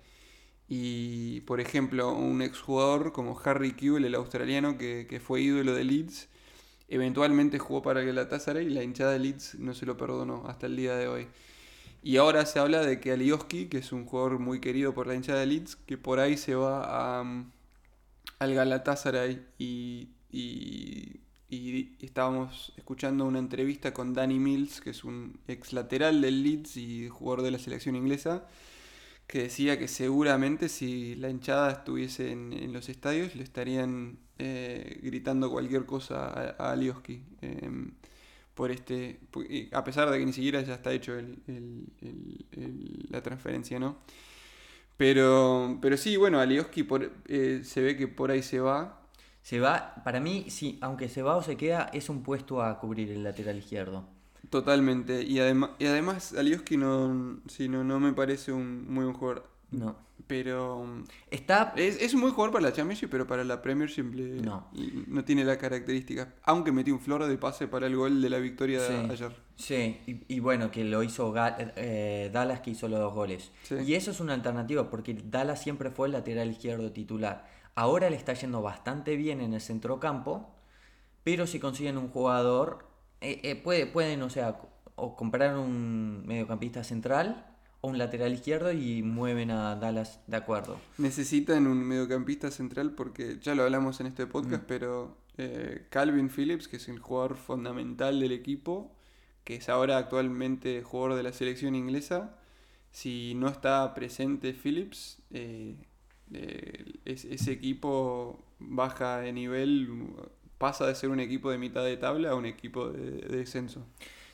Y por ejemplo, un exjugador como Harry Kewell, el australiano que, que fue ídolo de Leeds, eventualmente jugó para el Galatasaray y la hinchada de Leeds no se lo perdonó hasta el día de hoy. Y ahora se habla de que Alioski, que es un jugador muy querido por la hinchada de Leeds, que por ahí se va mm, al Galatasaray y, y, y estábamos escuchando una entrevista con Danny Mills, que es un ex lateral del Leeds y jugador de la selección inglesa, que decía que seguramente si la hinchada estuviese en, en los estadios le estarían eh, gritando cualquier cosa a, a Alioski. em, por este, a pesar de que ni siquiera ya está hecho el- el- el- el- la transferencia, ¿no? Pero, pero sí, bueno, Alioski por, eh, se ve que por ahí se va. Se va, para mí, sí, aunque se va o se queda, es un puesto a cubrir el lateral izquierdo. Totalmente. Y, además y además, Alioski no, sí, no, no me parece un muy buen jugador. No. Pero um, Está es, es un buen jugador para la Championship, pero para la Premiership le- No. no tiene la característica. Aunque metió un flor de pase para el gol de la victoria de ayer. Sí, y, y bueno, que lo hizo Ga- eh, Dallas, que hizo los dos goles. Sí. Y eso es una alternativa, porque Dallas siempre fue el lateral izquierdo titular. Ahora le está yendo bastante bien en el centrocampo, pero si consiguen un jugador, eh, eh, puede, pueden, o sea, o comprar un mediocampista central o un lateral izquierdo y mueven a Dallas de acuerdo. Necesitan un mediocampista central porque ya lo hablamos en este Mm. podcast, pero eh, Calvin Phillips, que es el jugador fundamental del equipo, que es ahora actualmente jugador de la selección inglesa, si no está presente Phillips, eh, eh, es- ese equipo baja de nivel, pasa de ser un equipo de mitad de tabla a un equipo de, de descenso.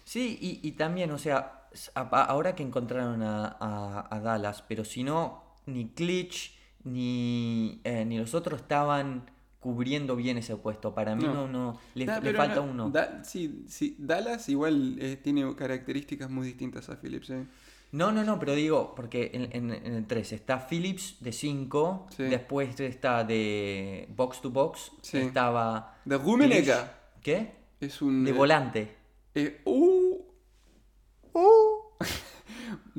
Sí, y, y también, o sea, ahora que encontraron a, a- a Dallas, pero si no, ni Klitsch ni, eh, ni los otros estaban cubriendo bien ese puesto. Para mí No. no, no, le, Nah, le pero falta no, uno. Da- sí, sí, Dallas igual eh, tiene características muy distintas a Phillips. eh. No, no, no, pero digo, porque en, en- en el 3 está Phillips de 5, Sí. después está de box to box, estaba... De Rumenega. ¿Qué? Es un. De volante. eh, uh.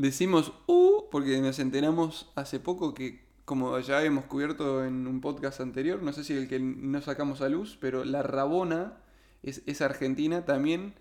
Decimos uh porque nos enteramos hace poco que, como ya hemos cubierto en un podcast anterior, no sé si el que no sacamos a luz, pero la Rabona es, es argentina también.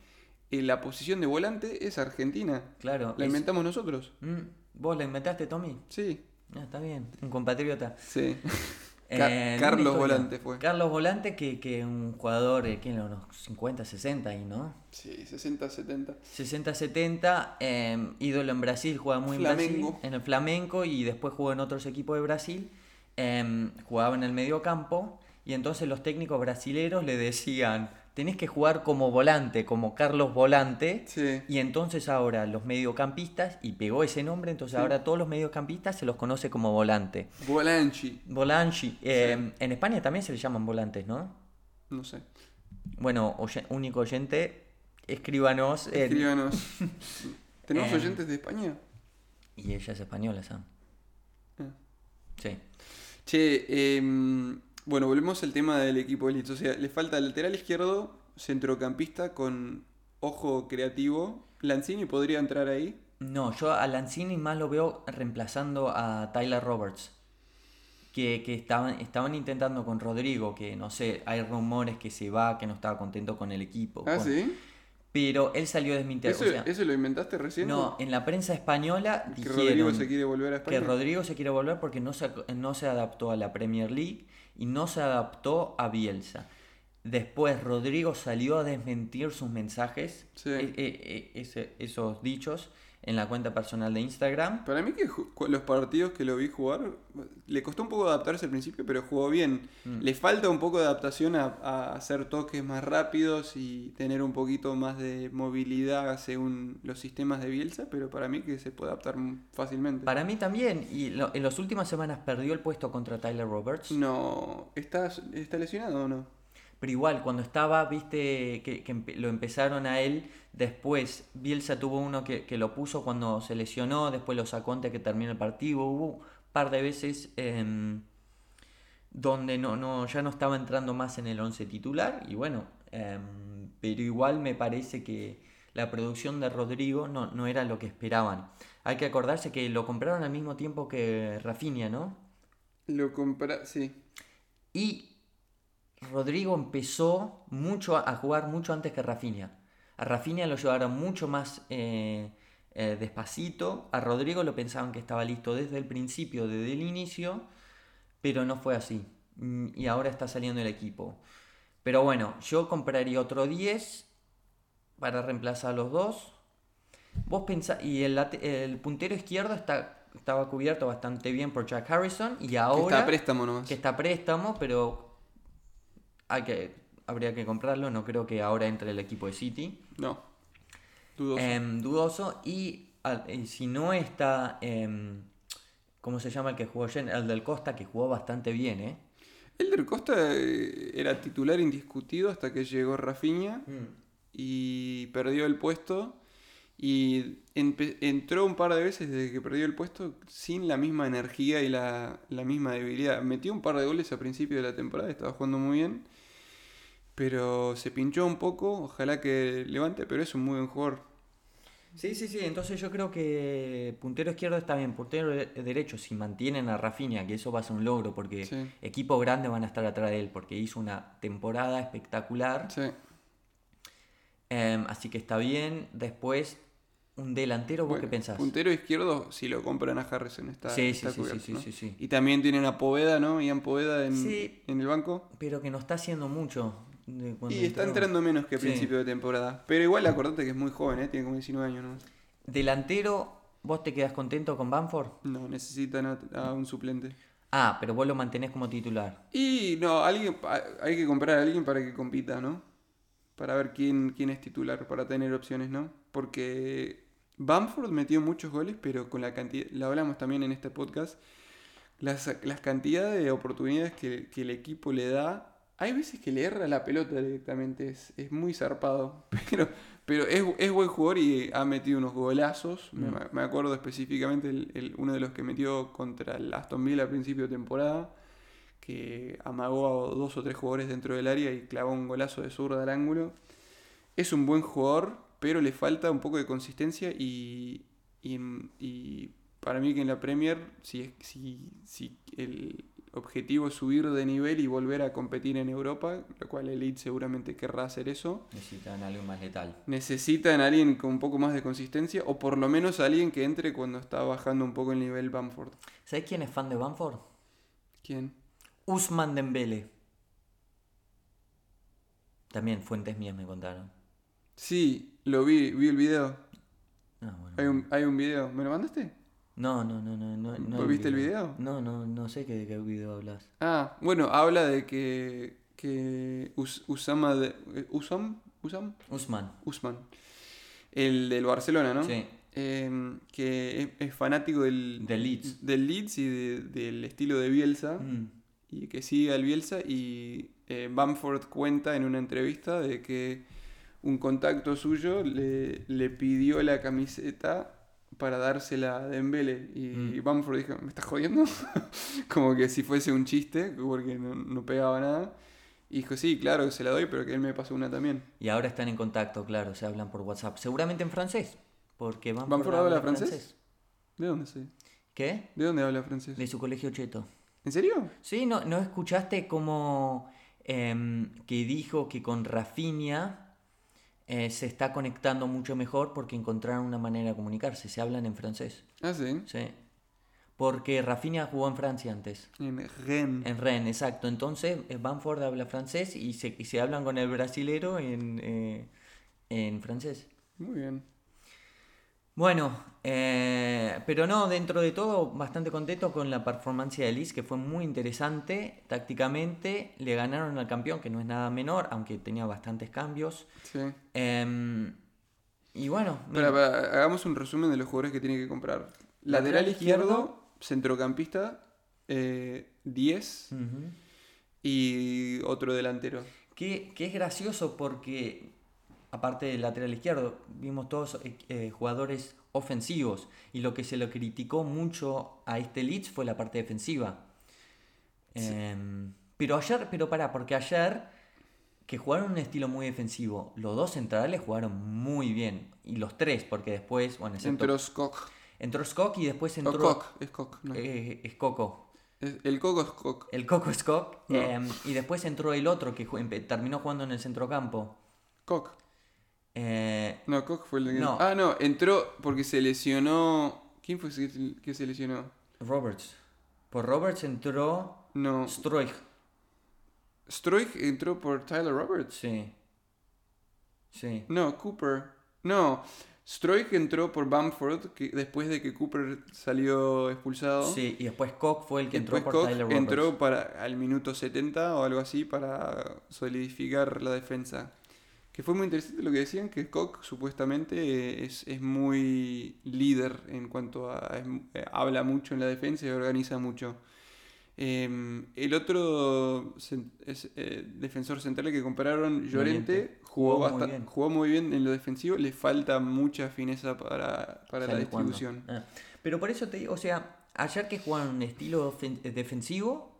eh, la posición de volante es argentina. Claro. La es- inventamos nosotros. Mm, ¿Vos la inventaste, Tommy? Sí. Ah, está bien, un compatriota. Sí. (laughs) Eh, Ca- Carlos. Volante fue. Carlos Volante, que, que un jugador, eh, ¿quién era? Unos 50, 60 ahí, ¿no? Sí, 60, 70. 60-70, eh, ídolo en Brasil, juega muy en Flamengo. Brasil, en el Flamenco y después jugó en otros equipos de Brasil. eh, jugaba en el medio campo y entonces los técnicos brasileros le decían, tenés que jugar como volante, como Carlos Volante. Sí. Y entonces ahora los mediocampistas, y pegó ese nombre, entonces ahora todos los mediocampistas se los conoce como volante. Volanchi. Volanchi. eh, En España también se le llaman volantes, ¿no? No sé. Bueno, oye- único oyente, escríbanos. en- Escríbanos. (laughs) ¿Tenemos Eh. oyentes de España? Y ella es española, Sam. Ah. Sí. Che, em, bueno, volvemos al tema del equipo elite. O sea, le falta lateral izquierdo, centrocampista con ojo creativo. Lanzini podría entrar ahí. No, yo a Lanzini más lo veo reemplazando a Tyler Roberts. Que, que estaban, estaban intentando con Rodrigo, que no sé, hay rumores que se va, que no estaba contento con el equipo. Ah, con- sí. Pero él salió a desmentir. ¿Eso, o sea, eso lo inventaste recién? no, en la prensa española Que dijeron Rodrigo se quiere volver a que España. Rodrigo se quiere volver porque no se, no se adaptó a la Premier League y no se adaptó a Bielsa. Después Rodrigo salió a desmentir sus mensajes, Sí. e- e- e- ese- esos dichos, en la cuenta personal de Instagram. Para mí que los partidos que lo vi jugar, le costó un poco adaptarse al principio, pero jugó bien. Mm. Le falta un poco de adaptación a, a hacer toques más rápidos y tener un poquito más de movilidad según los sistemas de Bielsa, pero para mí que se puede adaptar fácilmente. Para mí también, y lo- en las últimas semanas perdió el puesto contra Tyler Roberts. No, ¿está, ¿está lesionado o no? Pero igual, cuando estaba, viste, que, que lo empezaron a él, después Bielsa tuvo uno que, que lo puso cuando se lesionó, después lo sacó antes que termine el partido. Hubo un par de veces em, donde no, no, ya no estaba entrando más en el 11 titular, y bueno, em, pero igual me parece que la producción de Rodrigo no, no era lo que esperaban. Hay que acordarse que lo compraron al mismo tiempo que Rafinha, ¿no? Lo compra... Sí. Y Rodrigo empezó mucho a a jugar mucho antes que Rafinha. A Rafinha lo llevaron mucho más eh, eh, despacito. A Rodrigo lo pensaban que estaba listo desde el principio, desde el inicio, pero no fue así. Mm, Y ahora está saliendo el equipo. Pero bueno, yo compraría otro 10 para reemplazar a los dos. Vos pensá, y el, puntero izquierdo está, estaba cubierto bastante bien por Jack Harrison. Y Que ahora está a préstamo nomás. que está a préstamo, pero hay que, habría que comprarlo. No creo que ahora entre el equipo de City. No. Dudoso. Em, dudoso. Y, si no está, em, ¿cómo se llama el que jugó ayer? El del Costa, que jugó bastante bien, ¿eh? Elder Costa eh, era titular indiscutido hasta que llegó Rafinha y perdió el puesto. Y entró un par de veces desde que perdió el puesto sin la misma energía y la, la misma debilidad. Metió un par de goles a principio de la temporada, estaba jugando muy bien. Pero se pinchó un poco, ojalá que levante, pero es un muy buen jugador. Sí, sí, sí. Entonces yo creo que puntero izquierdo está bien. Puntero de- derecho, si mantienen a Rafinha, que eso va a ser un logro, porque Sí. equipos grandes van a estar atrás de él, porque hizo una temporada espectacular. Sí. Em, así que está bien. Después, un delantero, ¿vos Bueno, qué pensás? Puntero izquierdo, si lo compran a Harrison, está, Sí, está sí, sí, cubierto, sí, ¿no? sí, sí. Y también tienen a Poveda, ¿no? Ian Poveda en, en el banco. Pero que no está haciendo mucho. De cuando Y está entró. entrando menos que a Sí. principio de temporada. Pero igual acordate que es muy joven, ¿eh? Tiene como 19 años, ¿no? Delantero, ¿vos te quedás contento con Banford? No, necesitan a, a un suplente. Ah, pero vos lo mantenés como titular. Y no, alguien hay que comprar a alguien para que compita, ¿no? Para ver quién, quién es titular, para tener opciones, ¿no? Porque Bamford metió muchos goles, pero con la cantidad, lo hablamos también en este podcast, las, las cantidades de oportunidades que, que el equipo le da, hay veces que le erra la pelota directamente, es, es muy zarpado, (laughs) pero, pero es, es buen jugador y ha metido unos golazos, me, Mm. me acuerdo específicamente el- el- uno de los que metió contra el Aston Villa a principio de temporada, que amagó a dos o tres jugadores dentro del área y clavó un golazo de zurda al ángulo. Es un buen jugador, pero le falta un poco de consistencia y, y, y para mí que en la Premier, si, si, si el objetivo subir de nivel y volver a competir en Europa, lo cual el Leeds seguramente querrá hacer eso. Necesitan algo más letal. Necesitan a alguien con un poco más de consistencia o por lo menos alguien que entre cuando está bajando un poco el nivel Bamford. ¿Sabes quién es fan de Bamford? ¿Quién? Usman Dembele. También fuentes mías me contaron. Sí, lo vi, vi el video. Ah, bueno. Hay un, hay un video. ¿Me lo mandaste? No, no, no, no, no. no ¿Vos viste el video? No, no, no sé qué, de qué video hablas. Ah, bueno, habla de que, que Us- Usama de, eh, Usam, Usam, Usman. Usman, el del Barcelona, ¿no? Sí. Em, que es, es fanático del, Del Leeds. del Leeds y de- del estilo de Bielsa Mm. y que sigue al Bielsa y eh, Bamford cuenta en una entrevista de que un contacto suyo le, le pidió la camiseta para dársela a Dembele y Mm. Bamford dijo, ¿me estás jodiendo? (laughs) Como que si fuese un chiste porque no, no pegaba nada. Y dijo, sí, claro que se la doy, pero que él me pasó una también. Y ahora están en contacto, claro, se hablan por WhatsApp. Seguramente en francés. Porque Bamford, ¿Bamford habla francés? ¿De dónde sé? ¿Qué? ¿De dónde habla francés? De su colegio cheto. ¿En serio? Sí, ¿no, no escuchaste cómo em, que dijo que con Rafinha eh, se está conectando mucho mejor porque encontraron una manera de comunicarse? Se hablan en francés. Ah, sí. Sí. Porque Rafinha jugó en Francia antes. En Rennes. En Rennes, exacto. Entonces eh, Bamford habla francés y se, y se hablan con el brasilero en, eh, en francés. Muy bien. Bueno, eh, pero no, dentro de todo, bastante contento con la performance de Liz, que fue muy interesante tácticamente. Le ganaron al campeón, que no es nada menor, aunque tenía bastantes cambios. Sí. Em, y bueno, Para, mira, para, hagamos un resumen de los jugadores que tiene que comprar. Lateral Lateral izquierdo, izquierdo. centrocampista, eh, 10 ujú. y otro delantero. que, que es gracioso porque, aparte del lateral izquierdo, vimos todos eh, eh, jugadores ofensivos. Y lo que se le criticó mucho a este Leeds fue la parte defensiva. Em, pero ayer, pero pará, porque ayer que jugaron un estilo muy defensivo, los dos centrales jugaron muy bien. Y los tres, porque después, bueno, excepto- Entró Skok. entró Skok y después entró Kok, es no. eh, es Coco. Es- el Coco es Kok. El Coco Skok. No. em, y después entró el otro que empe- terminó jugando en el centrocampo. Kok. Eh, No, Kok fue el que... No. Ah, no, entró porque se lesionó... ¿Quién fue que se lesionó? Roberts. Por Roberts entró No. Struijk. Struijk entró por Tyler Roberts. Sí. Sí. No, Cooper. No, Struijk entró por Bamford que después de que Cooper salió expulsado. Sí, y después Koch fue el que entró por Koch Tyler Roberts. entró para al minuto 70 o algo así para solidificar la defensa. Que fue muy interesante lo que decían, que Koch supuestamente es, es muy líder en cuanto a... es- eh, habla mucho en la defensa y organiza mucho. Eh, el otro es, eh, defensor central que compraron, Llorente, jugó, Jugó muy bien. jugó muy bien en lo defensivo, le falta mucha fineza para, para la distribución. Ah. Pero por eso te digo, o sea, ayer que jugaron un estilo defensivo,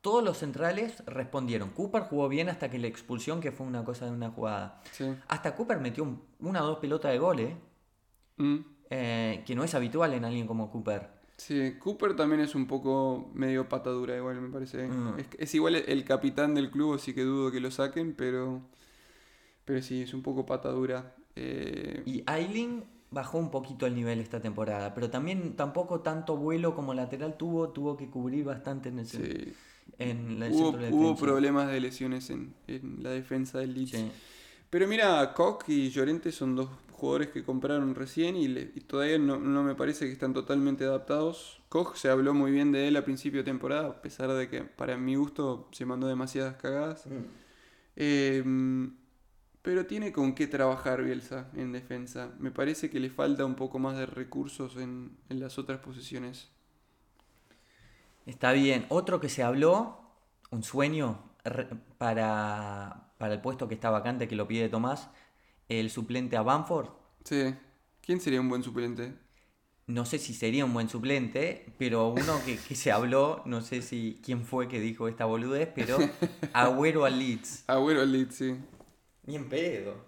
todos los centrales respondieron. Cooper jugó bien hasta que la expulsión, que fue una cosa de una jugada. Sí. Hasta Cooper metió un- una o dos pelotas de gol, ¿eh? Mm. Eh, que no es habitual en alguien como Cooper. Sí, Cooper también es un poco medio patadura, igual me parece. Mm. Es, es igual el capitán del club, así que dudo que lo saquen, pero, pero sí, es un poco patadura. Eh, Y Ailing bajó un poquito el nivel esta temporada, pero también tampoco tanto vuelo como lateral tuvo, tuvo que cubrir bastante en el, sí. En la- el Hubo, de problemas de lesiones en, en la defensa del Leeds. Sí. Pero mira, Koch y Llorente son dos jugadores que compraron recién y, le- y todavía no, no me parece que están totalmente adaptados. Koch se habló muy bien de él a principio de temporada, a pesar de que para mi gusto se mandó demasiadas cagadas. Eh, pero tiene con qué trabajar Bielsa en defensa. Me parece que le falta un poco más de recursos en, en las otras posiciones. Está bien. Otro que se habló, un sueño para, para el puesto que está vacante, que lo pide Tomás, el suplente a Banford. Sí. ¿Quién sería un buen suplente? No sé si sería un buen suplente, pero uno que, que se habló, no sé si quién fue que dijo esta boludez, pero (laughs) Agüero al Leeds. Agüero al Leeds, sí. Ni en pedo.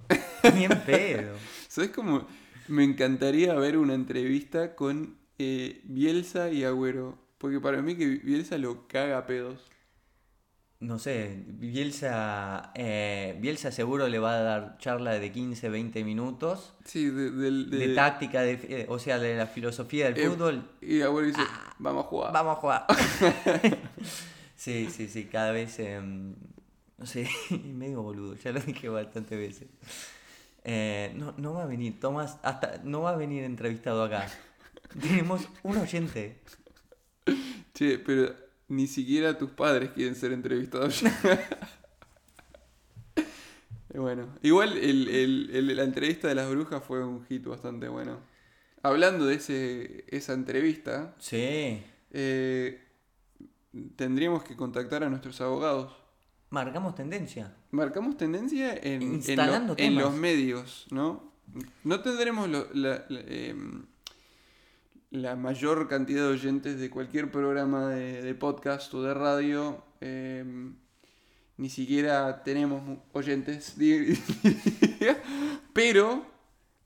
Ni en pedo. (laughs) ¿Sabes cómo? Me encantaría ver una entrevista con eh, Bielsa y Agüero. Porque para mí que Bielsa lo caga a pedos. No sé, Bielsa, eh, Bielsa seguro le va a dar charla de 15, 20 minutos Sí, de, del- de, de- táctica, de, eh, o sea, de la filosofía del Eh, fútbol. Y abuelo dice, vamos a jugar. Vamos a jugar. (laughs) sí, sí, sí, cada vez, em, no sé, (laughs) medio boludo, ya lo dije bastantes veces. No, no va a venir, Tomás, hasta no va a venir entrevistado acá. Tenemos un oyente. (laughs) Che, pero ni siquiera tus padres quieren ser entrevistados. (laughs) Bueno, igual el, el- el- la entrevista de las brujas fue un hit bastante bueno. Hablando de ese, esa entrevista, Sí. eh, tendríamos que contactar a nuestros abogados. Marcamos tendencia. Marcamos tendencia en, en lo- los medios, ¿no? No tendremos lo- la, la, em, la mayor cantidad de oyentes de cualquier programa de, de podcast o de radio. em, ni siquiera tenemos oyentes. (laughs) Pero,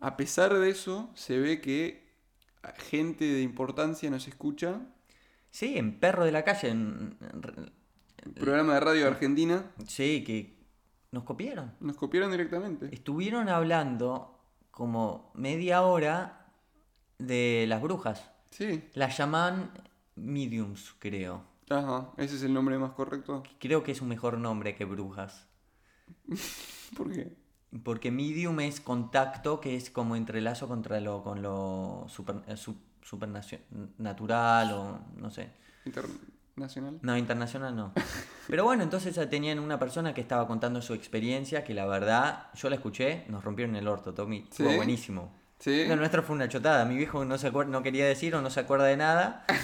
a pesar de eso, se ve que gente de importancia nos escucha. Sí, en Perro de la Calle. en- en- Programa de radio argentina. sí, que nos copiaron. Nos copiaron directamente. Estuvieron hablando como media hora de las brujas. Sí. Las llaman mediums, creo. Ajá, ese es el nombre más correcto. Creo que es un mejor nombre que brujas. (laughs) ¿Por qué? Porque medium es contacto, que es como entrelazo contra lo, con lo super, eh, su- supernatural o no sé. Internacional. No, internacional no. (laughs) Pero bueno, entonces ya tenían una persona que estaba contando su experiencia, que la verdad, yo la escuché, nos rompieron el orto, Tommy. ¿Sí? buenísimo. Sí. Lo nuestro fue una chotada. Mi viejo no, se no quería decir o no se acuerda de nada. (laughs)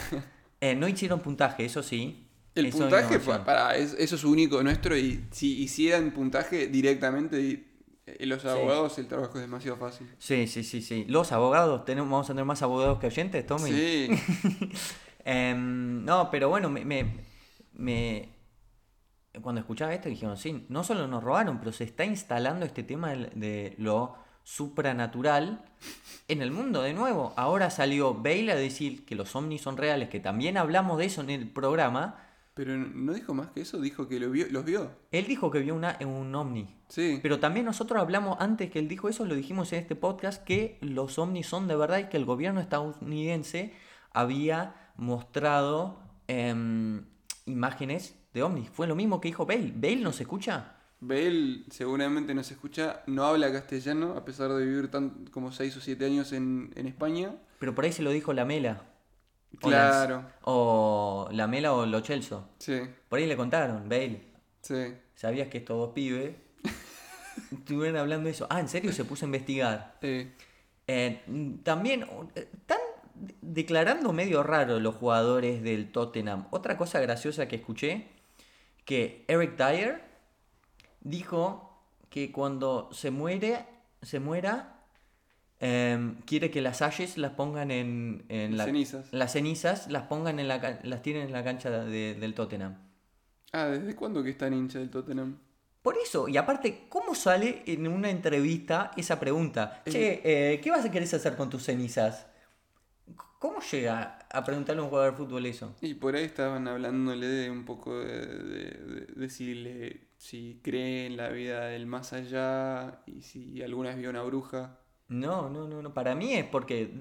Eh, no hicieron puntaje, eso sí. El Eso puntaje, para, es- eso es único nuestro y si hicieran puntaje directamente, eh, los abogados el trabajo es demasiado fácil. Sí, sí, sí, sí. Los abogados, tenemos, vamos a tener más abogados que oyentes, Tommy. Sí, (laughs) Em, no, pero bueno, me, me- me- cuando escuchaba esto dijeron, sí, no solo nos robaron, pero se está instalando este tema de lo supranatural en el mundo de nuevo. Ahora salió Bale a decir que los ovnis son reales, que también hablamos de eso en el programa. pero no dijo más que eso, dijo que lo vio, los vio. Él dijo que vio una, un ovni. Sí, Pero también nosotros hablamos, antes que él dijo eso, lo dijimos en este podcast, que los ovnis son de verdad y que el gobierno estadounidense había mostrado em, imágenes de ovnis. Fue lo mismo que dijo Bale. ¿Bale nos escucha? Bale seguramente nos escucha, no habla castellano, a pesar de vivir tan como 6 o 7 años en, en España. Pero por ahí se lo dijo la Mela. Claro, O la Mela o Lo Chelso. sí, Por ahí le contaron, Bale. sí. ¿Sabías que estos dos pibes (laughs) estuvieron hablando de eso? Ah, ¿en serio? Se puso a investigar. Eh, Eh, también eh, están de- declarando medio raro los jugadores del Tottenham. Otra cosa graciosa que escuché, que Eric Dyer dijo que cuando se muere, se muera, em, quiere que las ashes las pongan en, en la- Cenizas. las cenizas, las pongan en la, las tienen en la cancha de- del Tottenham. Ah, ¿desde cuándo que está hincha del Tottenham? Por eso, y aparte, ¿cómo sale en una entrevista esa pregunta? Che, eh, ¿qué vas a querer hacer con tus cenizas? ¿Cómo llega a preguntarle a un jugador de fútbol eso? Y por ahí estaban hablándole de un poco de, de, de- de si, le- si cree en la vida del más allá y si alguna vez vio una bruja. No, no, no, no. Para mí es porque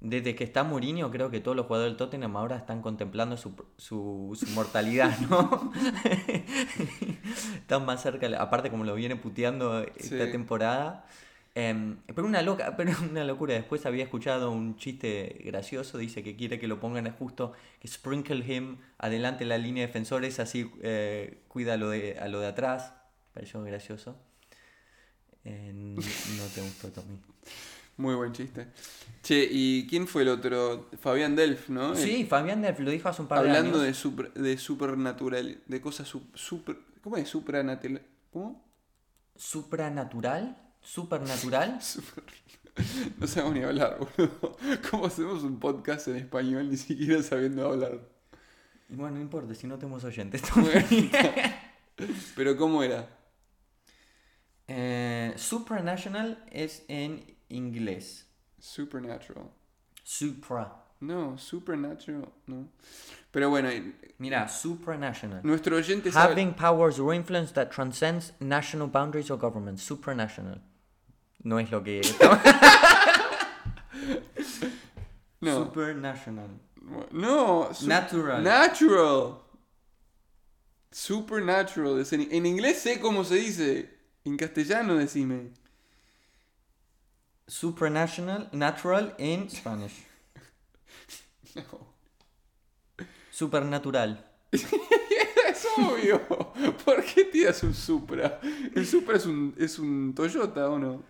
desde que está Mourinho, creo que todos los jugadores del Tottenham ahora están contemplando su, su, su mortalidad, ¿no? (laughs) están más cerca, aparte como lo viene puteando esta Sí. temporada. Em, pero una loca, (laughs) pero una locura. Después había escuchado un chiste gracioso, dice que quiere que lo pongan justo, que sprinkle him adelante la línea de defensores, así eh, cuida a lo de, a lo de atrás. Pareció gracioso. Eh, (laughs) no te gustó, Tommy. Muy buen chiste. Che, ¿y quién fue el otro? Fabián Delf, ¿no? Sí, Fabián Delf lo dijo hace un par de Hablando años. de, super, de supernatural, de cosas sup- super... ¿Cómo es? Supranatural... ¿Cómo? Supranatural, supernatural. (laughs) Super- No sabemos ni hablar, boludo. ¿Cómo hacemos un podcast en español ni siquiera sabiendo hablar? Y bueno, no importa, si no tenemos oyentes. (laughs) Pero ¿cómo era? eh, supranational es en inglés. Supernatural. Supra. No, Supernatural, no. Pero bueno, Mira, supranational. nuestro oyente sabe... Having powers or influence that transcends national boundaries or government. Supranational. No es lo que... (laughs) No, Supernational. no. su- Natural. Natural. Supernatural. En, en inglés sé cómo se dice. En castellano decime. Supranational, natural in Spanish. (laughs) Supernatural. (laughs) Es obvio. ¿Por qué tiras un Supra? El Supra es un, es un Toyota, ¿o no?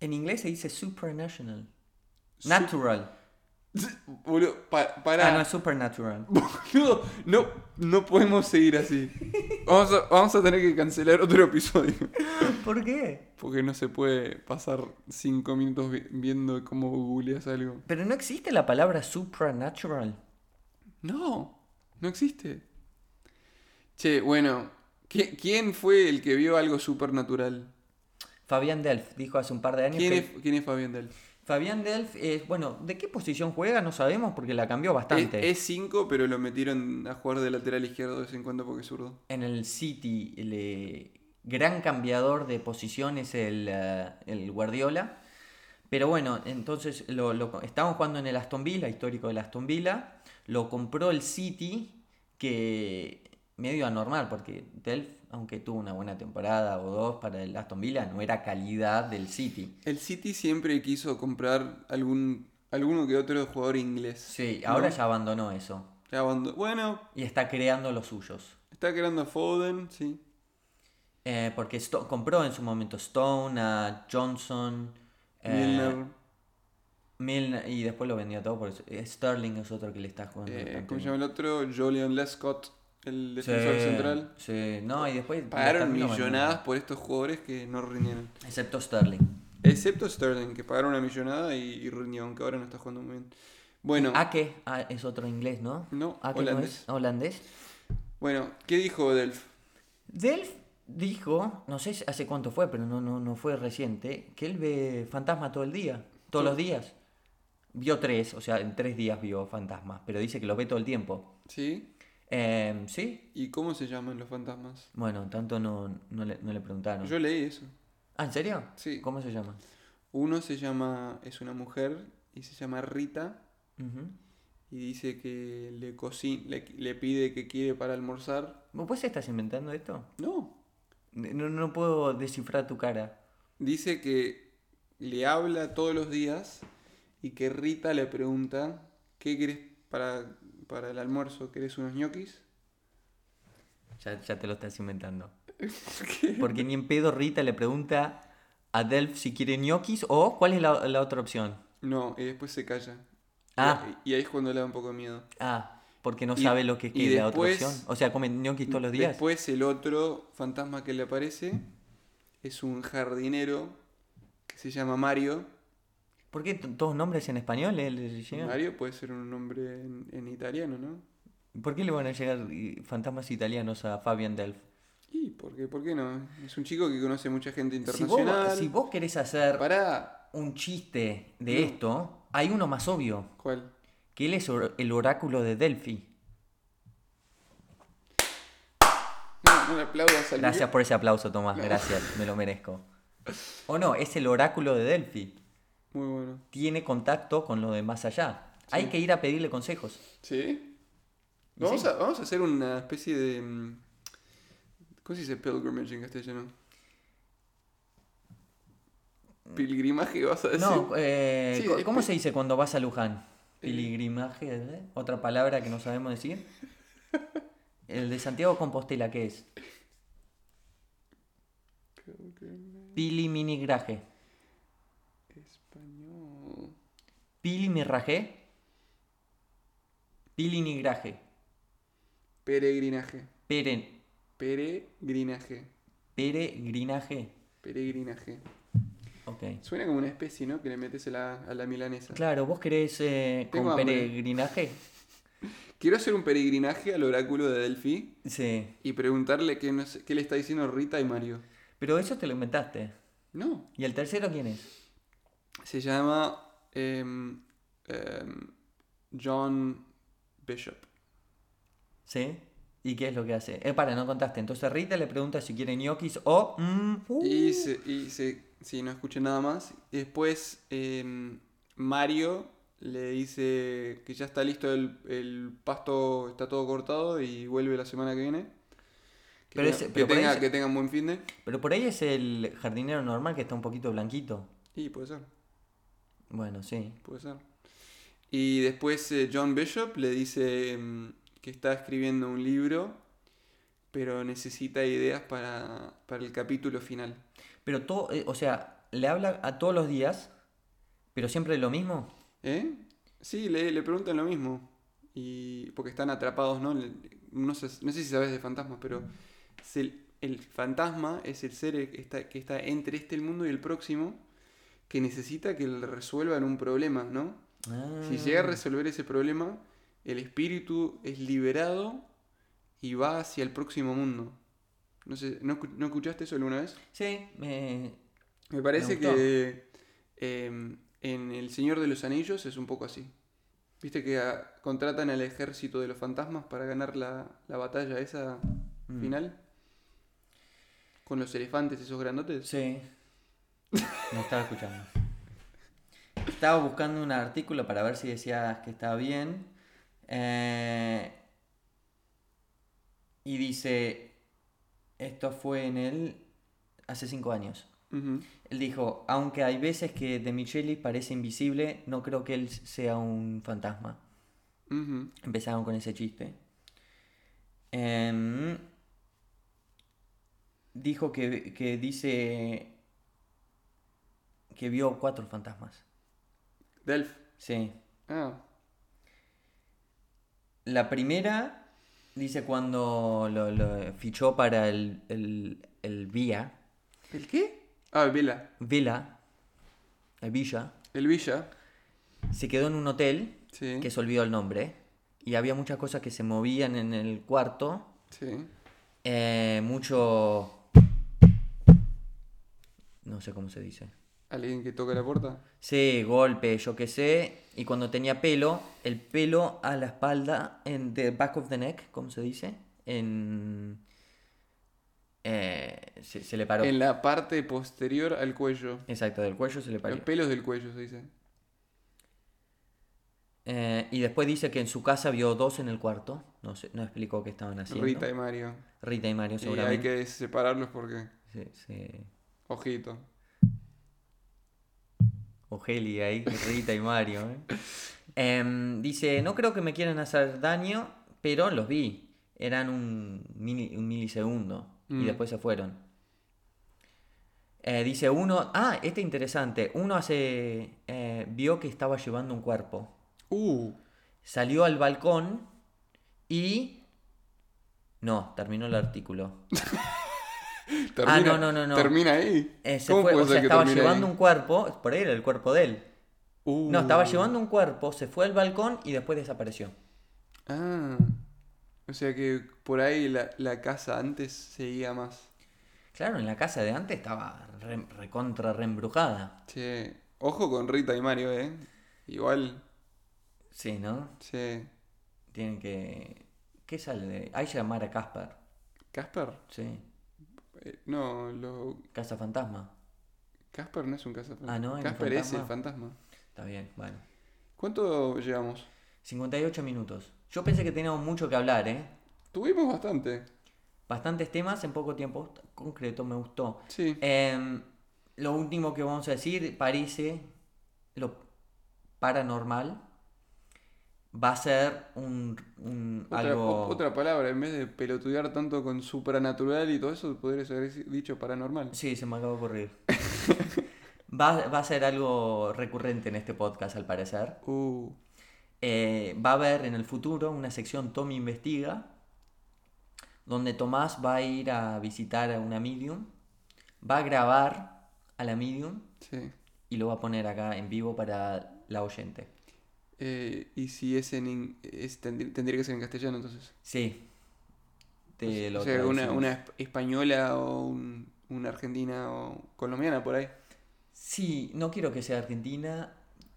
En inglés se dice supranational. Natural. Boludo, pa- pará. Ah, no, es supernatural. (laughs) Boludo, no, no podemos seguir así. Vamos a, vamos a tener que cancelar otro episodio. (laughs) ¿Por qué? Porque no se puede pasar cinco minutos vi- viendo cómo googleas algo. Pero no existe la palabra supranatural. No, no existe. Che, bueno, ¿qui- ¿quién fue el que vio algo supernatural? Fabián Delf dijo hace un par de años ¿Quién que... es, ¿Quién es Fabián Del? Fabián Delf es, bueno, ¿de qué posición juega? No sabemos porque la cambió bastante. Es 5, pero lo metieron a jugar de lateral izquierdo de vez en cuando porque es zurdo. En el City, el eh, gran cambiador de posición es el, eh, el Guardiola. Pero bueno, entonces lo, lo, estaban jugando en el Aston Villa, histórico del Aston Villa. Lo compró el City, que medio anormal, porque Delf, aunque tuvo una buena temporada o dos para el Aston Villa, no era calidad del City. El City siempre quiso comprar algún alguno que otro jugador inglés. Sí, ¿no? ahora ya abandonó eso. Ya abandonó. Bueno, Y está creando los suyos. está creando a Foden, sí. Eh, porque Sto- compró en su momento Stone, a Johnson, eh, Milner. Milner, y después lo vendió todo. Porque eh, Sterling es otro que le está jugando. eh, ¿Cómo se llama el otro? Julian Lescott, el defensor Sí, central. Sí, no, y después. Pagaron millonadas por estos jugadores que no rindieron. Excepto Sterling. Excepto Sterling, que pagaron una millonada y, y rindió, aunque ahora no está jugando muy bien. Bueno, Ake ah, es otro inglés, ¿no? No, Ake holandés. es holandés. bueno, ¿qué dijo Delf? Delf dijo, no sé hace cuánto fue, pero no, no, no fue reciente, que él ve fantasmas todo el día, todos Todo- los días. Vio tres, o sea, en tres días vio fantasmas, pero dice que los ve todo el tiempo. ¿Sí? Em, ¿Sí? ¿Y cómo se llaman los fantasmas? Bueno, tanto no, no, le, no le preguntaron. Yo leí eso. Ah, ¿en serio? Sí. ¿Cómo se llama? Uno se llama, es una mujer y se llama Rita y dice que le, coci- le, le pide que quiere para almorzar. ¿Vos estás inventando esto? No, No, no puedo descifrar tu cara. dice que le habla todos los días y que Rita le pregunta, ¿qué querés para, para el almuerzo? ¿Querés unos ñoquis? Ya, ya te lo estás inventando. (laughs) Porque ni en pedo Rita le pregunta a Delf si quiere ñoquis o cuál es la, la otra opción. No, y después se calla. Ah. Y, y ahí es cuando le da un poco de miedo. Ah, porque no Y- sabe lo que y es la otra opción. O sea, come ñoquis todos los días. Después el otro fantasma que le aparece es un jardinero que se llama Mario. ¿Por qué todos nombres en español le, le llegan? Mario puede ser un nombre en, en italiano, ¿no? ¿Por qué le van a llegar eh, fantasmas italianos a Fabian Delf? Y porque, ¿por qué no? Es un chico que conoce mucha gente Si vos, internacional. si vos querés hacer Pará. un chiste de No. esto, hay uno más obvio. ¿Cuál? Que él es or- el oráculo de Delphi. No, no le aplaudas al Gracias por ese aplauso, Tomás. Gracias, me lo merezco. O no, es el oráculo de Delphi. Muy bueno. Tiene contacto con lo de más allá. Hay que ir a pedirle consejos. ¿Sí? Vamos, sí. A, vamos a hacer una especie de... mm, ¿Cómo se dice pilgrimage en castellano? ¿Pilgrimaje vas a decir? No, eh, Sí, ¿cómo se dice cuando vas a Luján? Pilgrimaje, ¿eh? otra palabra que no sabemos decir. (laughs) El de Santiago Compostela, ¿qué es? Piliminigraje. Español. Pilimirraje. Pilinigraje. Peregrinaje. Peren, Peregrinaje. peregrinaje. Peregrinaje. Ok. Suena como una especie, ¿no? Que le metes a la, a la milanesa. Claro, ¿vos querés eh, con hambre. peregrinaje? (laughs) Quiero hacer un peregrinaje al oráculo de Delphi Sí. y preguntarle qué, qué le está diciendo Rita y Mario. Pero eso te lo inventaste. No. ¿Y el tercero quién es? Se llama em, em, John Bishop. ¿Sí? ¿Y qué es lo que hace? Eh, para, no contaste. Entonces Rita le pregunta si quiere ñoquis o... mm, uh. Y se, y se, sí, no escuché nada más. Después em, Mario le dice que ya está listo el, el pasto, está todo cortado y vuelve la semana que viene. Que, Pero tenga- que pero por ahí tenga, que tengan buen fin de. Pero por ahí es el jardinero normal que está un poquito blanquito. Y puede ser, Bueno, sí. puede ser. Y después eh, John Bishop le dice em, que está escribiendo un libro, pero necesita ideas para, para el capítulo final. Pero todo, eh, o sea, le habla a todos los días, pero siempre lo mismo. ¿Eh? Sí, le, le preguntan lo mismo. Y porque están atrapados, ¿no? No sé, no sé si sabes de fantasmas, pero el, el fantasma es el ser que está, que está entre este el mundo y el próximo que necesita que le resuelvan un problema, ¿no? Si llega a Ah. resolver ese problema, el espíritu es liberado y va hacia el próximo mundo. No sé, ¿no, no escuchaste eso alguna vez? Sí, me... Me parece que em, en El Señor de los Anillos es un poco así. Viste que ah, contratan al ejército de los fantasmas para ganar la, la batalla esa Mm. final. Con los elefantes esos grandotes. Sí. No estaba escuchando. Estaba buscando un artículo para ver si decías que estaba bien. Eh, y dice, esto fue en el... hace cinco años. Él dijo, aunque hay veces que De Micheli parece invisible, no creo que él sea un fantasma. Empezaron con ese chiste. Em, dijo que, que dice que vio cuatro fantasmas. Delf. Sí. Ah, La primera dice cuando lo, lo fichó para el, el, el Villa, ¿el qué? Ah, el Vila. Villa, el Villa, El Villa. se quedó en un hotel Sí. que se olvidó el nombre y había muchas cosas que se movían en el cuarto Sí. Eh, mucho... No sé cómo se dice. ¿Alguien que toca la puerta? Sí, golpe, yo qué sé. Y cuando tenía pelo, el pelo a la espalda, en the back of the neck, ¿cómo se dice? En... eh, se, se le paró. En la parte posterior al cuello. Exacto, del cuello se le paró. Los pelos del cuello se dice. Eh, y después dice que en su casa vio dos en el cuarto. No sé, no explicó qué estaban haciendo. Rita y Mario. Rita y Mario Y hay seguramente. que separarlos porque. Sí, sí. Ojito. Ogeli ahí, Rita y Mario. ¿eh? Em, dice, no creo que me quieran hacer daño, pero los vi. Eran un, mili- un milisegundo y Mm. después se fueron. Eh, dice uno, ah, este interesante. Uno hace, eh, vio que estaba llevando un cuerpo. Uh. Salió al balcón y... No, terminó el artículo. (laughs) (laughs) Termina, no, no, no, no. ¿Termina ahí? Eh, se ¿Cómo fue, o sea, estaba llevando ahí? un cuerpo, por ahí era el cuerpo de él. Uh. No, estaba llevando un cuerpo, se fue al balcón y después desapareció. Ah. O sea que por ahí la, la casa antes seguía más. Claro, en la casa de antes estaba re- recontra reembrujada. Che. Ojo con Rita y Mario, eh. Igual. Sí, ¿no? Che. Tienen que... ¿Qué sale de...? Hay que llamar a Casper. ¿Casper? Sí. Eh, no, lo. Casa Fantasma. Casper no es un cazafantasma. Ah, ¿no? ¿Es un Casper es el fantasma. Está bien, bueno. ¿Cuánto llevamos? 58 minutos. Yo pensé que teníamos mucho que hablar, ¿eh? Tuvimos bastante. Bastantes temas en poco tiempo. Concreto, me gustó. Sí. Em, lo último que vamos a decir, parece lo paranormal va a ser un, un- Otra, algo... o- otra palabra, en vez de pelotudear tanto con supranatural y todo eso, podrías haber dicho paranormal. Sí, se me acaba de ocurrir. (laughs) va, va a ser algo recurrente en este podcast, al parecer. Uh. Eh, va a haber en el futuro una sección Tommy Investiga, donde Tomás va a ir a visitar a una medium, va a grabar a la medium Sí. y lo va a poner acá en vivo para la oyente. Eh, y si es en. in- es- tendrí- tendría que ser en castellano entonces. Sí. Te lo o sea, una, española o un- una argentina o colombiana por ahí. Sí, no quiero que sea argentina,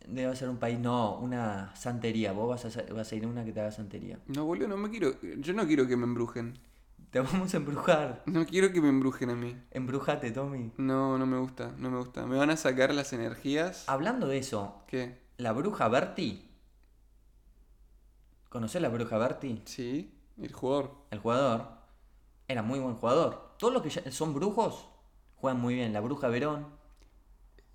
Debe ser un país, no, una santería. Vos vas a, hacer- vas a ir a una que te haga santería. No, boludo, no me quiero. Yo no quiero que me embrujen. Te vamos a embrujar. No quiero que me embrujen a mí. Embrujate, Tommy. No, no me gusta, no me gusta. Me van a sacar las energías. Hablando de eso, ¿Qué? la bruja Bertie. ¿Conocés la bruja Bertie? Sí, el jugador. El jugador. Era muy buen jugador. Todos los que ya- son brujos juegan muy bien. La bruja Verón.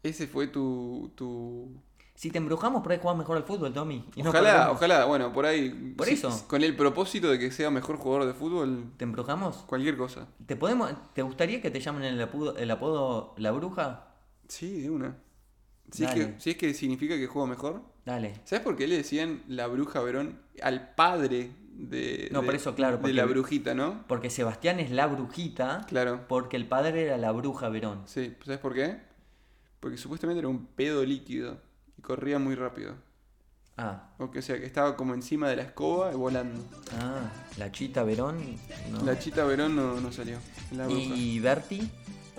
Ese fue tu. tu... Si te embrujamos, por ahí jugás mejor al fútbol, Tommy. y Ojalá, ojalá, bueno, por ahí. Por eso. Con el propósito de que sea mejor jugador de fútbol, ¿Te embrujamos? cualquier cosa. ¿Te, podemos, ¿Te gustaría que te llamen el apodo, el apodo La Bruja? Sí, de una. Si es, que, si es que significa que juega mejor. Dale. ¿Sabes por qué le decían la bruja Verón al padre de, No, de- por eso, claro, de porque- la brujita, no? Porque Sebastián es la brujita. Claro. Porque el padre era la bruja Verón. Sí, ¿sabes por qué? Porque supuestamente era un pedo líquido y corría muy rápido. Ah, O que, o sea, que estaba como encima de la escoba y volando. ah, la chita Verón. no. La chita Verón no, no salió. La bruja. y Berti,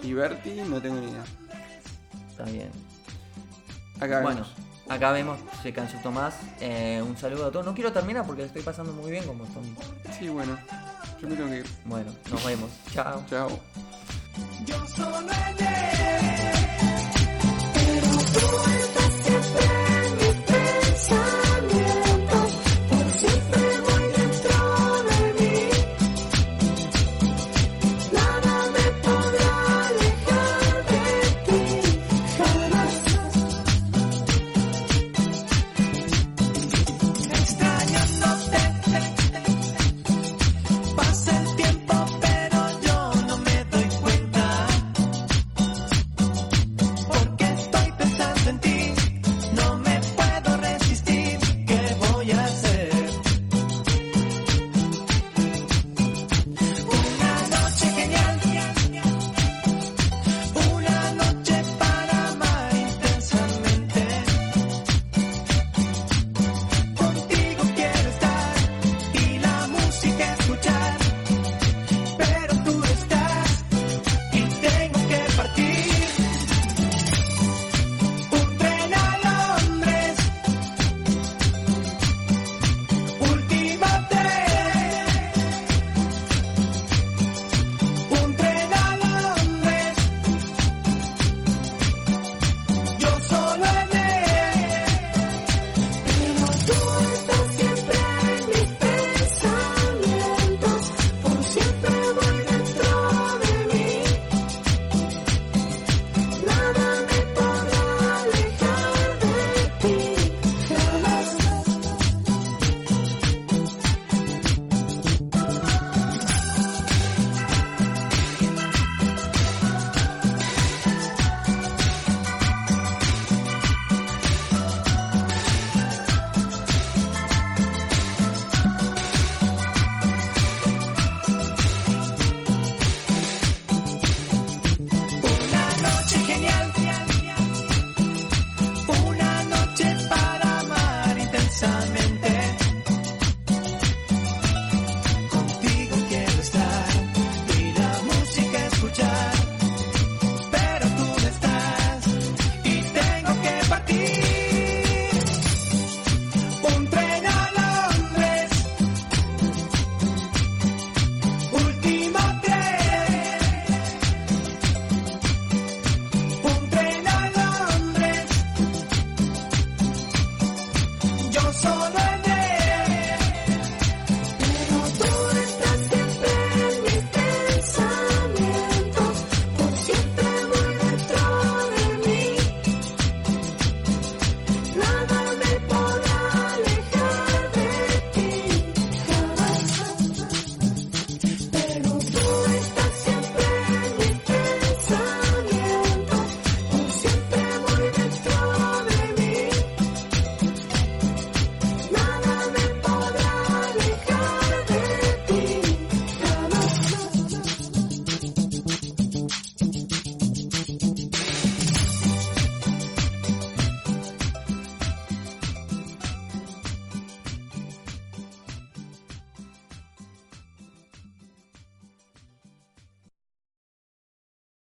Y Berti, no tengo ni idea. está bien. Acá bueno, vemos. Acá vemos, se cansó Tomás. Eh, un saludo a todos. No quiero terminar porque le estoy pasando muy bien como Tommy. Sí, bueno. Yo me tengo que ir. Bueno, nos vemos. Chao. Chao. Yo solo